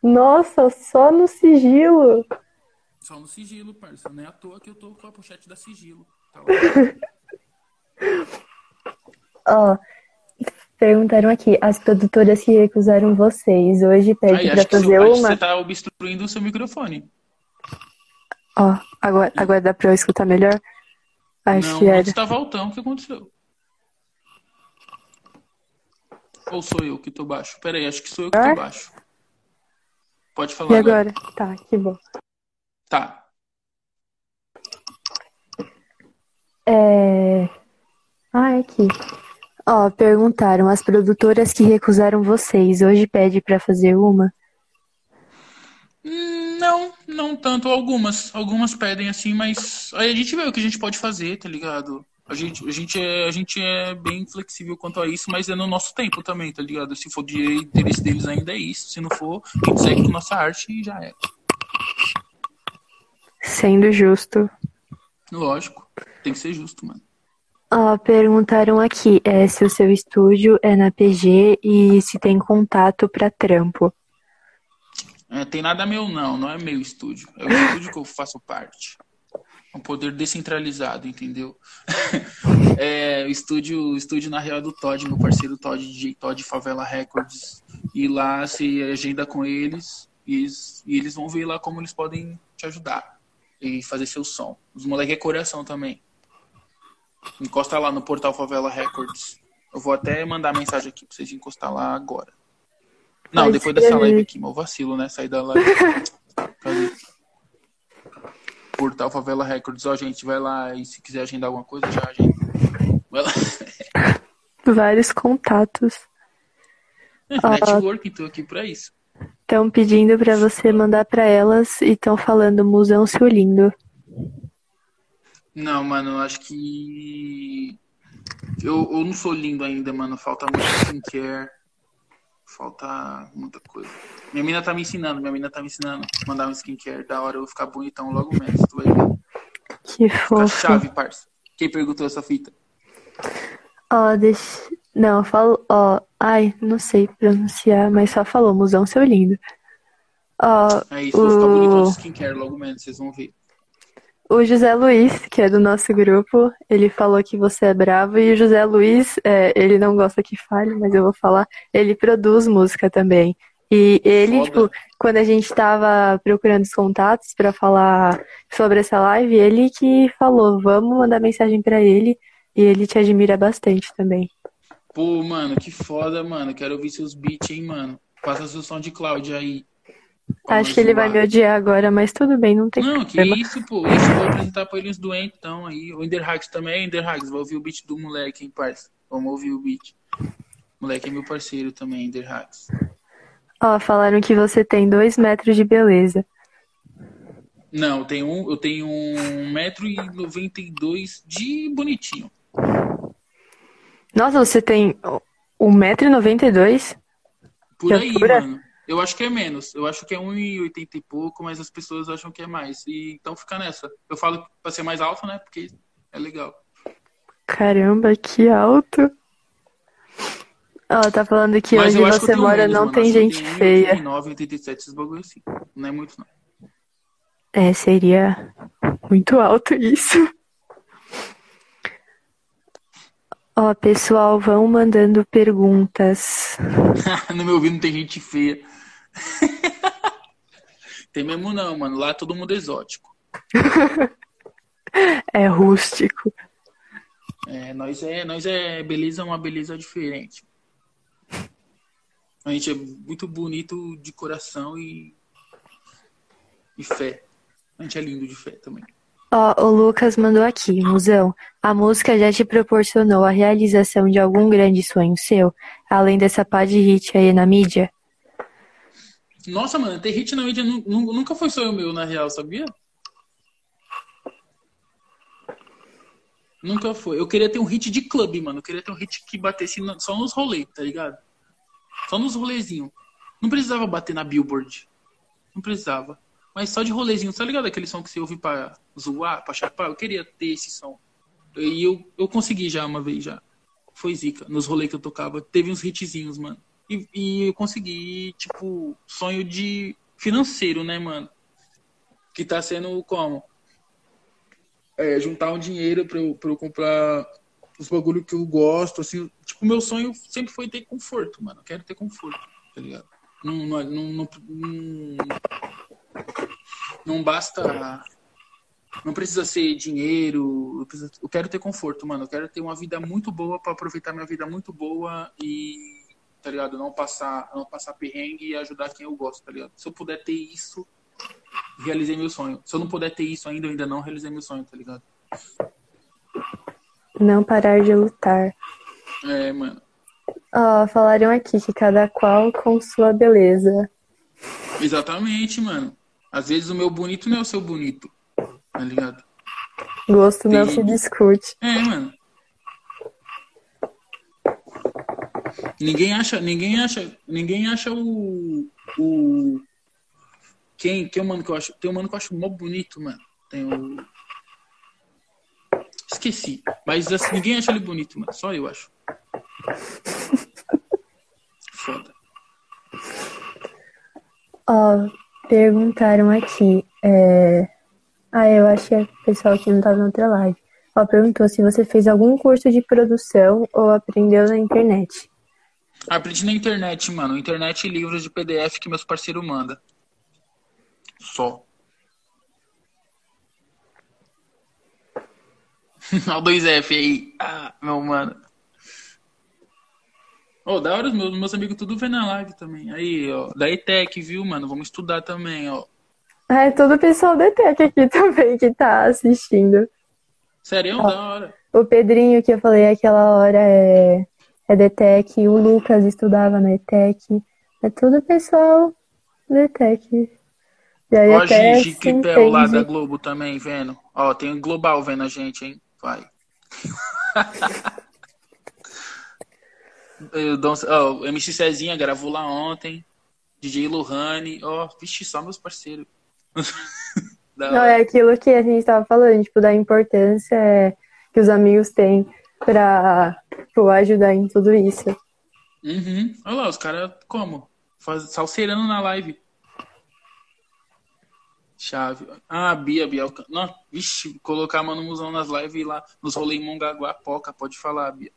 Nossa, só no sigilo.
Só no sigilo, parça. Não é à toa que eu tô com a pochete da sigilo. Tá
Ó, perguntaram aqui, as produtoras que recusaram vocês hoje pedem
acho que,
fazer
seu- acho
uma.
você tá obstruindo o seu microfone.
Ó, agora, agora dá pra eu escutar melhor? Acho
não,
que era.
tava altão. O que aconteceu? Ou sou eu que tô baixo? Pera aí, acho que sou eu que tô baixo. Pode
E
falar agora.
agora? Tá, que bom.
Tá.
É... Ah, é aqui. Ó, perguntaram, as produtoras que recusaram vocês, hoje pede pra fazer uma?
Não, não tanto. Algumas. Algumas pedem assim, mas aí a gente vê o que a gente pode fazer, tá ligado? A gente, a gente, é, a gente é bem flexível quanto a isso, mas é no nosso tempo também, tá ligado? Se for de interesse deles ainda é isso. Se não for, a gente segue com nossa arte e já é.
Sendo justo.
Lógico. Tem que ser justo, mano.
Ó, perguntaram aqui é, se o seu estúdio é na PG e se tem contato pra trampo.
É, tem nada meu, não. Não é meu estúdio. É o estúdio que eu faço parte. É um poder descentralizado, entendeu? é, o estúdio, estúdio, na real, é do Todd, meu parceiro Todd, DJ Todd Favela Records. E lá se agenda com eles e, eles e eles vão ver lá como eles podem te ajudar. e fazer seu som. Os moleques é coração também. Encosta lá no portal Favela Records. Eu vou até mandar mensagem aqui pra vocês encostar lá agora. Não, depois dessa live aqui, meu vacilo, né? Sair da live. Cadê? Portal Favela Records. Ó, gente, vai lá e se quiser agendar alguma coisa, já agenda. Vai lá.
Vários contatos. Ah.
Networking, tô aqui pra isso.
Estão pedindo pra você mandar pra elas e estão falando Musão Seu Lindo.
Não, mano, eu acho que. Eu, eu não sou lindo ainda, mano. Falta muito skincare. Falta muita coisa. Minha mina tá me ensinando, minha mina tá me ensinando. Mandar um skincare da hora eu vou ficar bonitão logo menos. Tu vai ver.
Que
Fica
fofo.
chave, parça. Quem perguntou essa fita?
Ó, deixa. Não, falo. Ó, ai, não sei pronunciar, mas só falou Musão Seu Lindo. Ó,
É isso, vou ficar bonitão de
o,
skincare logo menos, vocês vão ver.
O José Luiz, que é do nosso grupo, ele falou que você é bravo. E o José Luiz, é, ele não gosta que fale, mas eu vou falar. Ele produz música também. E ele,
Foda.
tipo, quando a gente tava procurando os contatos pra falar sobre essa live, ele que falou, vamos mandar mensagem pra ele. E ele te admira bastante também.
Pô, mano, que foda, mano. Quero ouvir seus beats, hein, mano. Passa seu som de Cláudia aí. Pra
Acho que ele vai me odiar agora, mas tudo bem, não tem
Não, que
problema.
isso, pô. Isso, vou apresentar pra ele uns doentão aí. O Enderhax também, Enderhax. Vai ouvir o beat do moleque, hein, parça. Vamos ouvir o beat. Moleque é meu parceiro também, Enderhax.
Ó, falaram que você tem dois metros de beleza.
Não, eu tenho, um, eu tenho 1,92m de bonitinho.
Nossa, você tem 1,92m?
Por
Que
aí,
altura?
mano. Eu acho que é menos. Eu acho que é 1,80 e pouco, mas as pessoas acham que é mais. E então fica nessa. Eu falo pra ser mais alto, né? Porque é legal.
Caramba, que alto. Ó, tá falando que
Mas
onde você mora
menos,
não
mano.
tem gente
tenho
feia.
89, 87, esses bagulho assim. Não é muito, não.
É, seria muito alto isso. Ó, pessoal, vão mandando perguntas.
no meu ouvido não tem gente feia. tem mesmo não, mano. Lá todo mundo é exótico.
É rústico.
É, nós é, nós é beleza, uma beleza diferente. A gente é muito bonito de coração e, e fé. A gente é lindo de fé também.
Ó, o Lucas mandou aqui, Musão. A música já te proporcionou a realização de algum grande sonho seu, além dessa pá de hit aí na mídia?
Nossa, mano, ter hit na mídia nu- nu- nunca foi sonho meu, na real, sabia? Nunca foi. Eu queria ter um hit de clube, mano. Eu queria ter um hit que batesse só nos rolês, tá ligado? Só nos rolezinhos. Não precisava bater na Billboard. Não precisava. Mas só de rolezinho. Tá ligado aquele som que você ouve pra zoar, pra chapar? Eu queria ter esse som. E eu, eu consegui já uma vez já. Foi zica. Nos rolês que eu tocava. Teve uns hitzinhos, mano. E, e eu consegui, tipo, sonho de financeiro, né, mano? Que tá sendo como? É, juntar um dinheiro pra eu, pra eu comprar os bagulho que eu gosto, assim. Tipo, meu sonho sempre foi ter conforto, mano. Eu quero ter conforto, tá ligado? Não, não, não, não, não, basta. Não precisa ser dinheiro. eu preciso- Eu quero ter conforto, mano. Eu quero ter uma vida muito boa pra aproveitar minha vida muito boa e, tá ligado? Não passar, não passar perrengue e ajudar quem eu gosto, tá ligado? Se eu puder ter isso, realizei meu sonho. Se eu não puder ter isso ainda, eu ainda não realizei meu sonho, tá ligado?
Não parar de lutar.
É, mano.
Ó, falaram aqui que cada qual com sua beleza.
Exatamente, mano. Às vezes o meu bonito não é o seu bonito, tá ligado?
Gosto não
Sim.
se discute.
É, mano. Ninguém acha, ninguém acha, ninguém acha o o quem, quem é o mano que eu acho, tem um mano que eu acho mó bonito, mano. Tem o Esqueci, mas assim, ninguém acha ele bonito, mano. Só eu acho. Foda.
Ó, perguntaram aqui. É... Ah, eu acho que é o pessoal que não tava na outra live. Ó, perguntou se você fez algum curso de produção ou aprendeu na internet.
Aprendi na internet, mano. Internet e livros de PDF que meus parceiros mandam. Só. Olha o 2F aí. Ah, meu mano. Ô, da hora os meus, meus amigos tudo vendo a live também. Aí, ó. Da ETEC, viu, mano? Vamos estudar também, ó.
É, todo o pessoal da ETEC aqui também que tá assistindo.
Sério, da hora.
O Pedrinho que eu falei aquela hora é, é da ETEC. O Lucas estudava na ETEC. É todo o pessoal da ETEC. Aí
Ó, Gigi
se
Cripel lá da. Globo também, vendo. Ó, tem o Global vendo a gente, hein? Vai. Eu dou- ó, o MC Cezinha gravou lá ontem. DJ Lohane. Ó, vixe, só meus parceiros.
Não, é aquilo que a gente tava falando, tipo, da importância é, que os amigos têm pra tipo, ajudar em tudo isso.
Uhum. Olha lá, os caras como? Faz, salseirando na live. Chave. Ah, Bia, Bia. Não, vixe, colocar Mano Musão nas lives lá, nos rolês em Mongaguá, Poca, pode falar, Bia.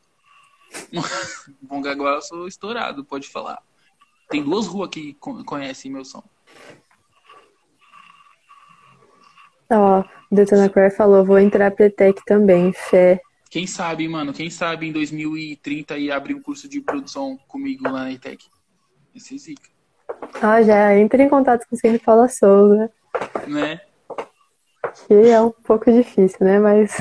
Mongaguá eu sou estourado, pode falar. Tem duas ruas que con- conhecem meu som.
Ó, o Detona Core falou, vou entrar pra ETEC também, fé.
Quem sabe, mano, quem sabe em 2030 aí abrir um curso de produção comigo lá na ETEC. Esse é zica,
Ah, já entra em contato com o Sempre Fala Souza,
né?
que é um pouco difícil, né? Mas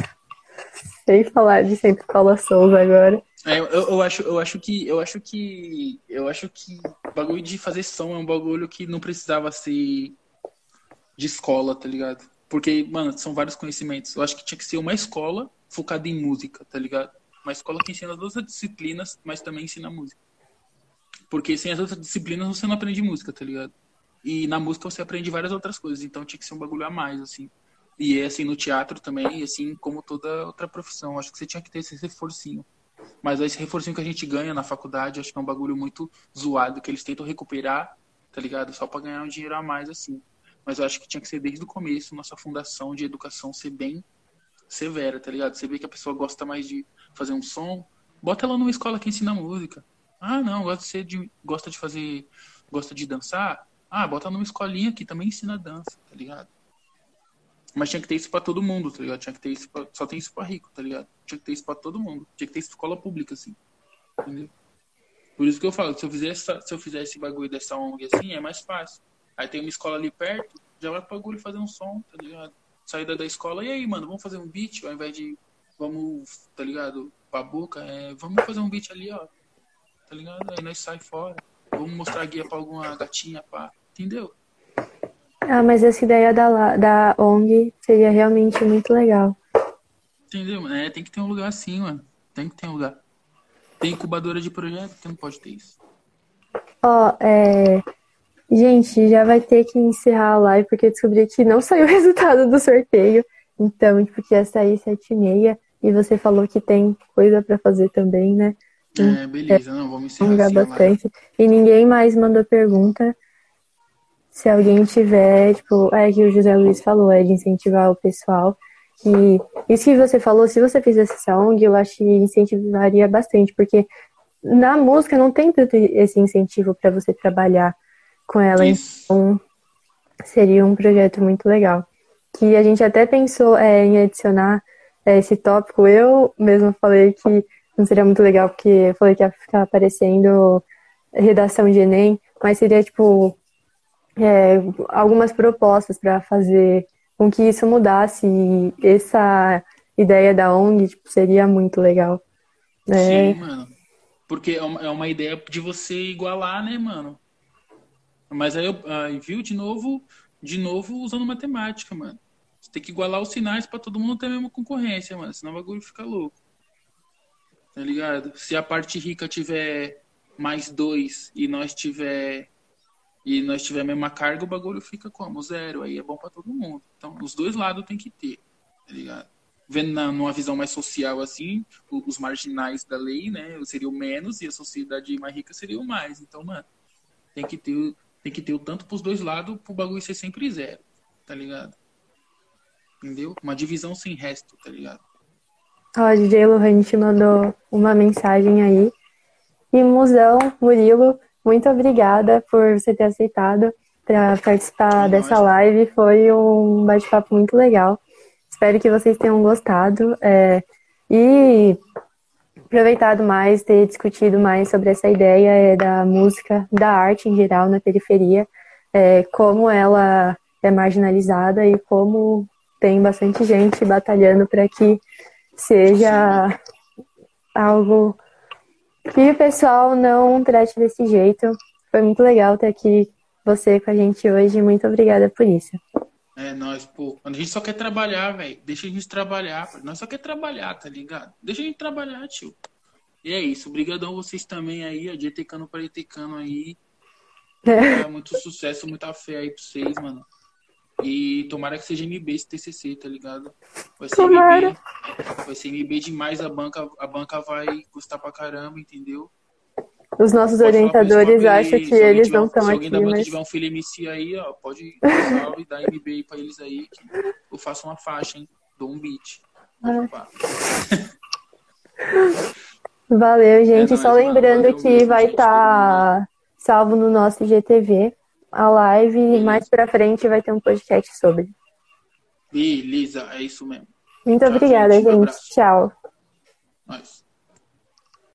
sem falar de Sempre Fala Souza agora.
É, eu, eu acho, eu acho que, eu acho que, eu acho que bagulho de fazer som é um bagulho que não precisava ser de escola, tá ligado? Porque, mano, são vários conhecimentos. Eu acho que tinha que ser uma escola focada em música, tá ligado? Uma escola que ensina as outras disciplinas, mas também ensina música. Porque sem as outras disciplinas você não aprende música, tá ligado? E na música você aprende várias outras coisas, então tinha que ser um bagulho a mais, assim. E é assim no teatro também, assim como toda outra profissão. Acho que você tinha que ter esse reforcinho. Mas esse reforcinho que a gente ganha na faculdade, acho que é um bagulho muito zoado, que eles tentam recuperar, tá ligado? Só pra ganhar um dinheiro a mais, assim. Mas eu acho que tinha que ser desde o começo, nossa fundação de educação ser bem severa, tá ligado? Você vê que a pessoa gosta mais de fazer um som, bota ela numa escola que ensina música. Ah, não, gosta de, ser de, gosta de fazer, gosta de dançar. Ah, bota numa escolinha que também ensina dança, tá ligado? Mas tinha que ter isso pra todo mundo, tá ligado? Tinha que ter isso pra... Só tem isso pra rico, tá ligado? Tinha que ter isso pra todo mundo. Tinha que ter escola pública, assim. Entendeu? Por isso que eu falo, se eu fizer, se eu fizer esse bagulho dessa ONG assim, é mais fácil. Aí tem uma escola ali perto, já vai pro bagulho fazer um som, tá ligado? Saída da escola, e aí, mano, vamos fazer um beat ao invés de vamos, tá ligado? Pra boca, é, vamos fazer um beat ali, ó. Tá ligado? Aí nós sai fora. Vamos mostrar a guia pra alguma gatinha, pá. Entendeu?
Ah, mas essa ideia da, da ONG seria realmente muito legal.
Entendeu? mano? É, tem que ter um lugar assim, mano. Tem que ter um lugar. Tem incubadora de projeto que não pode ter isso.
Ó, é... Gente, já vai ter que encerrar a live, porque eu descobri que não saiu o resultado do sorteio. Então, tipo, que ia sair sete e meia. E você falou que tem coisa pra fazer também, né?
É, beleza. Não, vamos encerrar assim
bastante. E ninguém mais mandou pergunta. Se alguém tiver, tipo, é que o José Luiz falou, é de incentivar o pessoal. Que isso que você falou, se você fizesse essa ONG, eu acho que incentivaria bastante, porque na música não tem tanto esse incentivo para você trabalhar com ela.
Isso.
Então, seria um projeto muito legal. Que a gente até pensou é, em adicionar é, esse tópico. Eu mesmo falei que não seria muito legal, porque eu falei que ia ficar aparecendo redação de Enem, mas seria tipo é, algumas propostas para fazer com que isso mudasse. E essa ideia da ONG tipo, seria muito legal. né?
Sim, mano. Porque é uma, é uma ideia de você igualar, né, mano? Mas aí eu aí, viu de novo, de novo usando matemática, mano. Você tem que igualar os sinais pra todo mundo ter a mesma concorrência, mano. Senão o bagulho fica louco. Tá ligado? Se a parte rica tiver mais dois e nós tiver e nós tiver a mesma carga, o bagulho fica como? Zero. Aí é bom pra todo mundo. Então, os dois lados tem que ter, tá ligado? Vendo na, numa visão mais social assim, os marginais da lei, né, seria o menos e a sociedade mais rica seria o mais. Então, mano, tem que ter, tem que ter o tanto pros dois lados pro bagulho ser sempre zero, tá ligado? Entendeu? Uma divisão sem resto, tá ligado?
Ó, DJ Lohan te mandou uma mensagem aí. E Musão, Murilo, muito obrigada por você ter aceitado para participar
É
dessa
nóis.
live. Foi um bate-papo muito legal. Espero que vocês tenham gostado é, e aproveitado mais, ter discutido mais sobre essa ideia é, da música, da arte em geral na periferia, é, como ela é marginalizada e como tem bastante gente batalhando para que seja algo que o pessoal não trate desse jeito. Foi muito legal ter aqui você com a gente hoje. Muito obrigada por isso.
É, nós, pô, quando a gente só quer trabalhar, velho, deixa a gente trabalhar. Nós só quer trabalhar, tá ligado? Deixa a gente trabalhar, tio. E é isso. Obrigadão vocês também aí, ó, de Etecano para Etecano aí. É. Muito sucesso, muita fé aí pra vocês, mano. E tomara que seja MB esse TCC, tá ligado? Vai ser tomara. MB. Vai ser MB demais, a banca, a banca vai custar pra caramba, entendeu?
Os nossos orientadores acham que eles não estão aqui. Se
alguém da banca
mas...
tiver um filho MC aí, ó, pode e dar MB aí pra eles aí, que eu faço uma faixa, hein? Dou um beat.
Valeu, gente. É Só lembrando valeu, que vai estar tá salvo no nosso IGTV a live e mais pra frente vai ter um podcast sobre.
Beleza, é isso mesmo.
Muito Tchau, obrigada, gente. Um Tchau.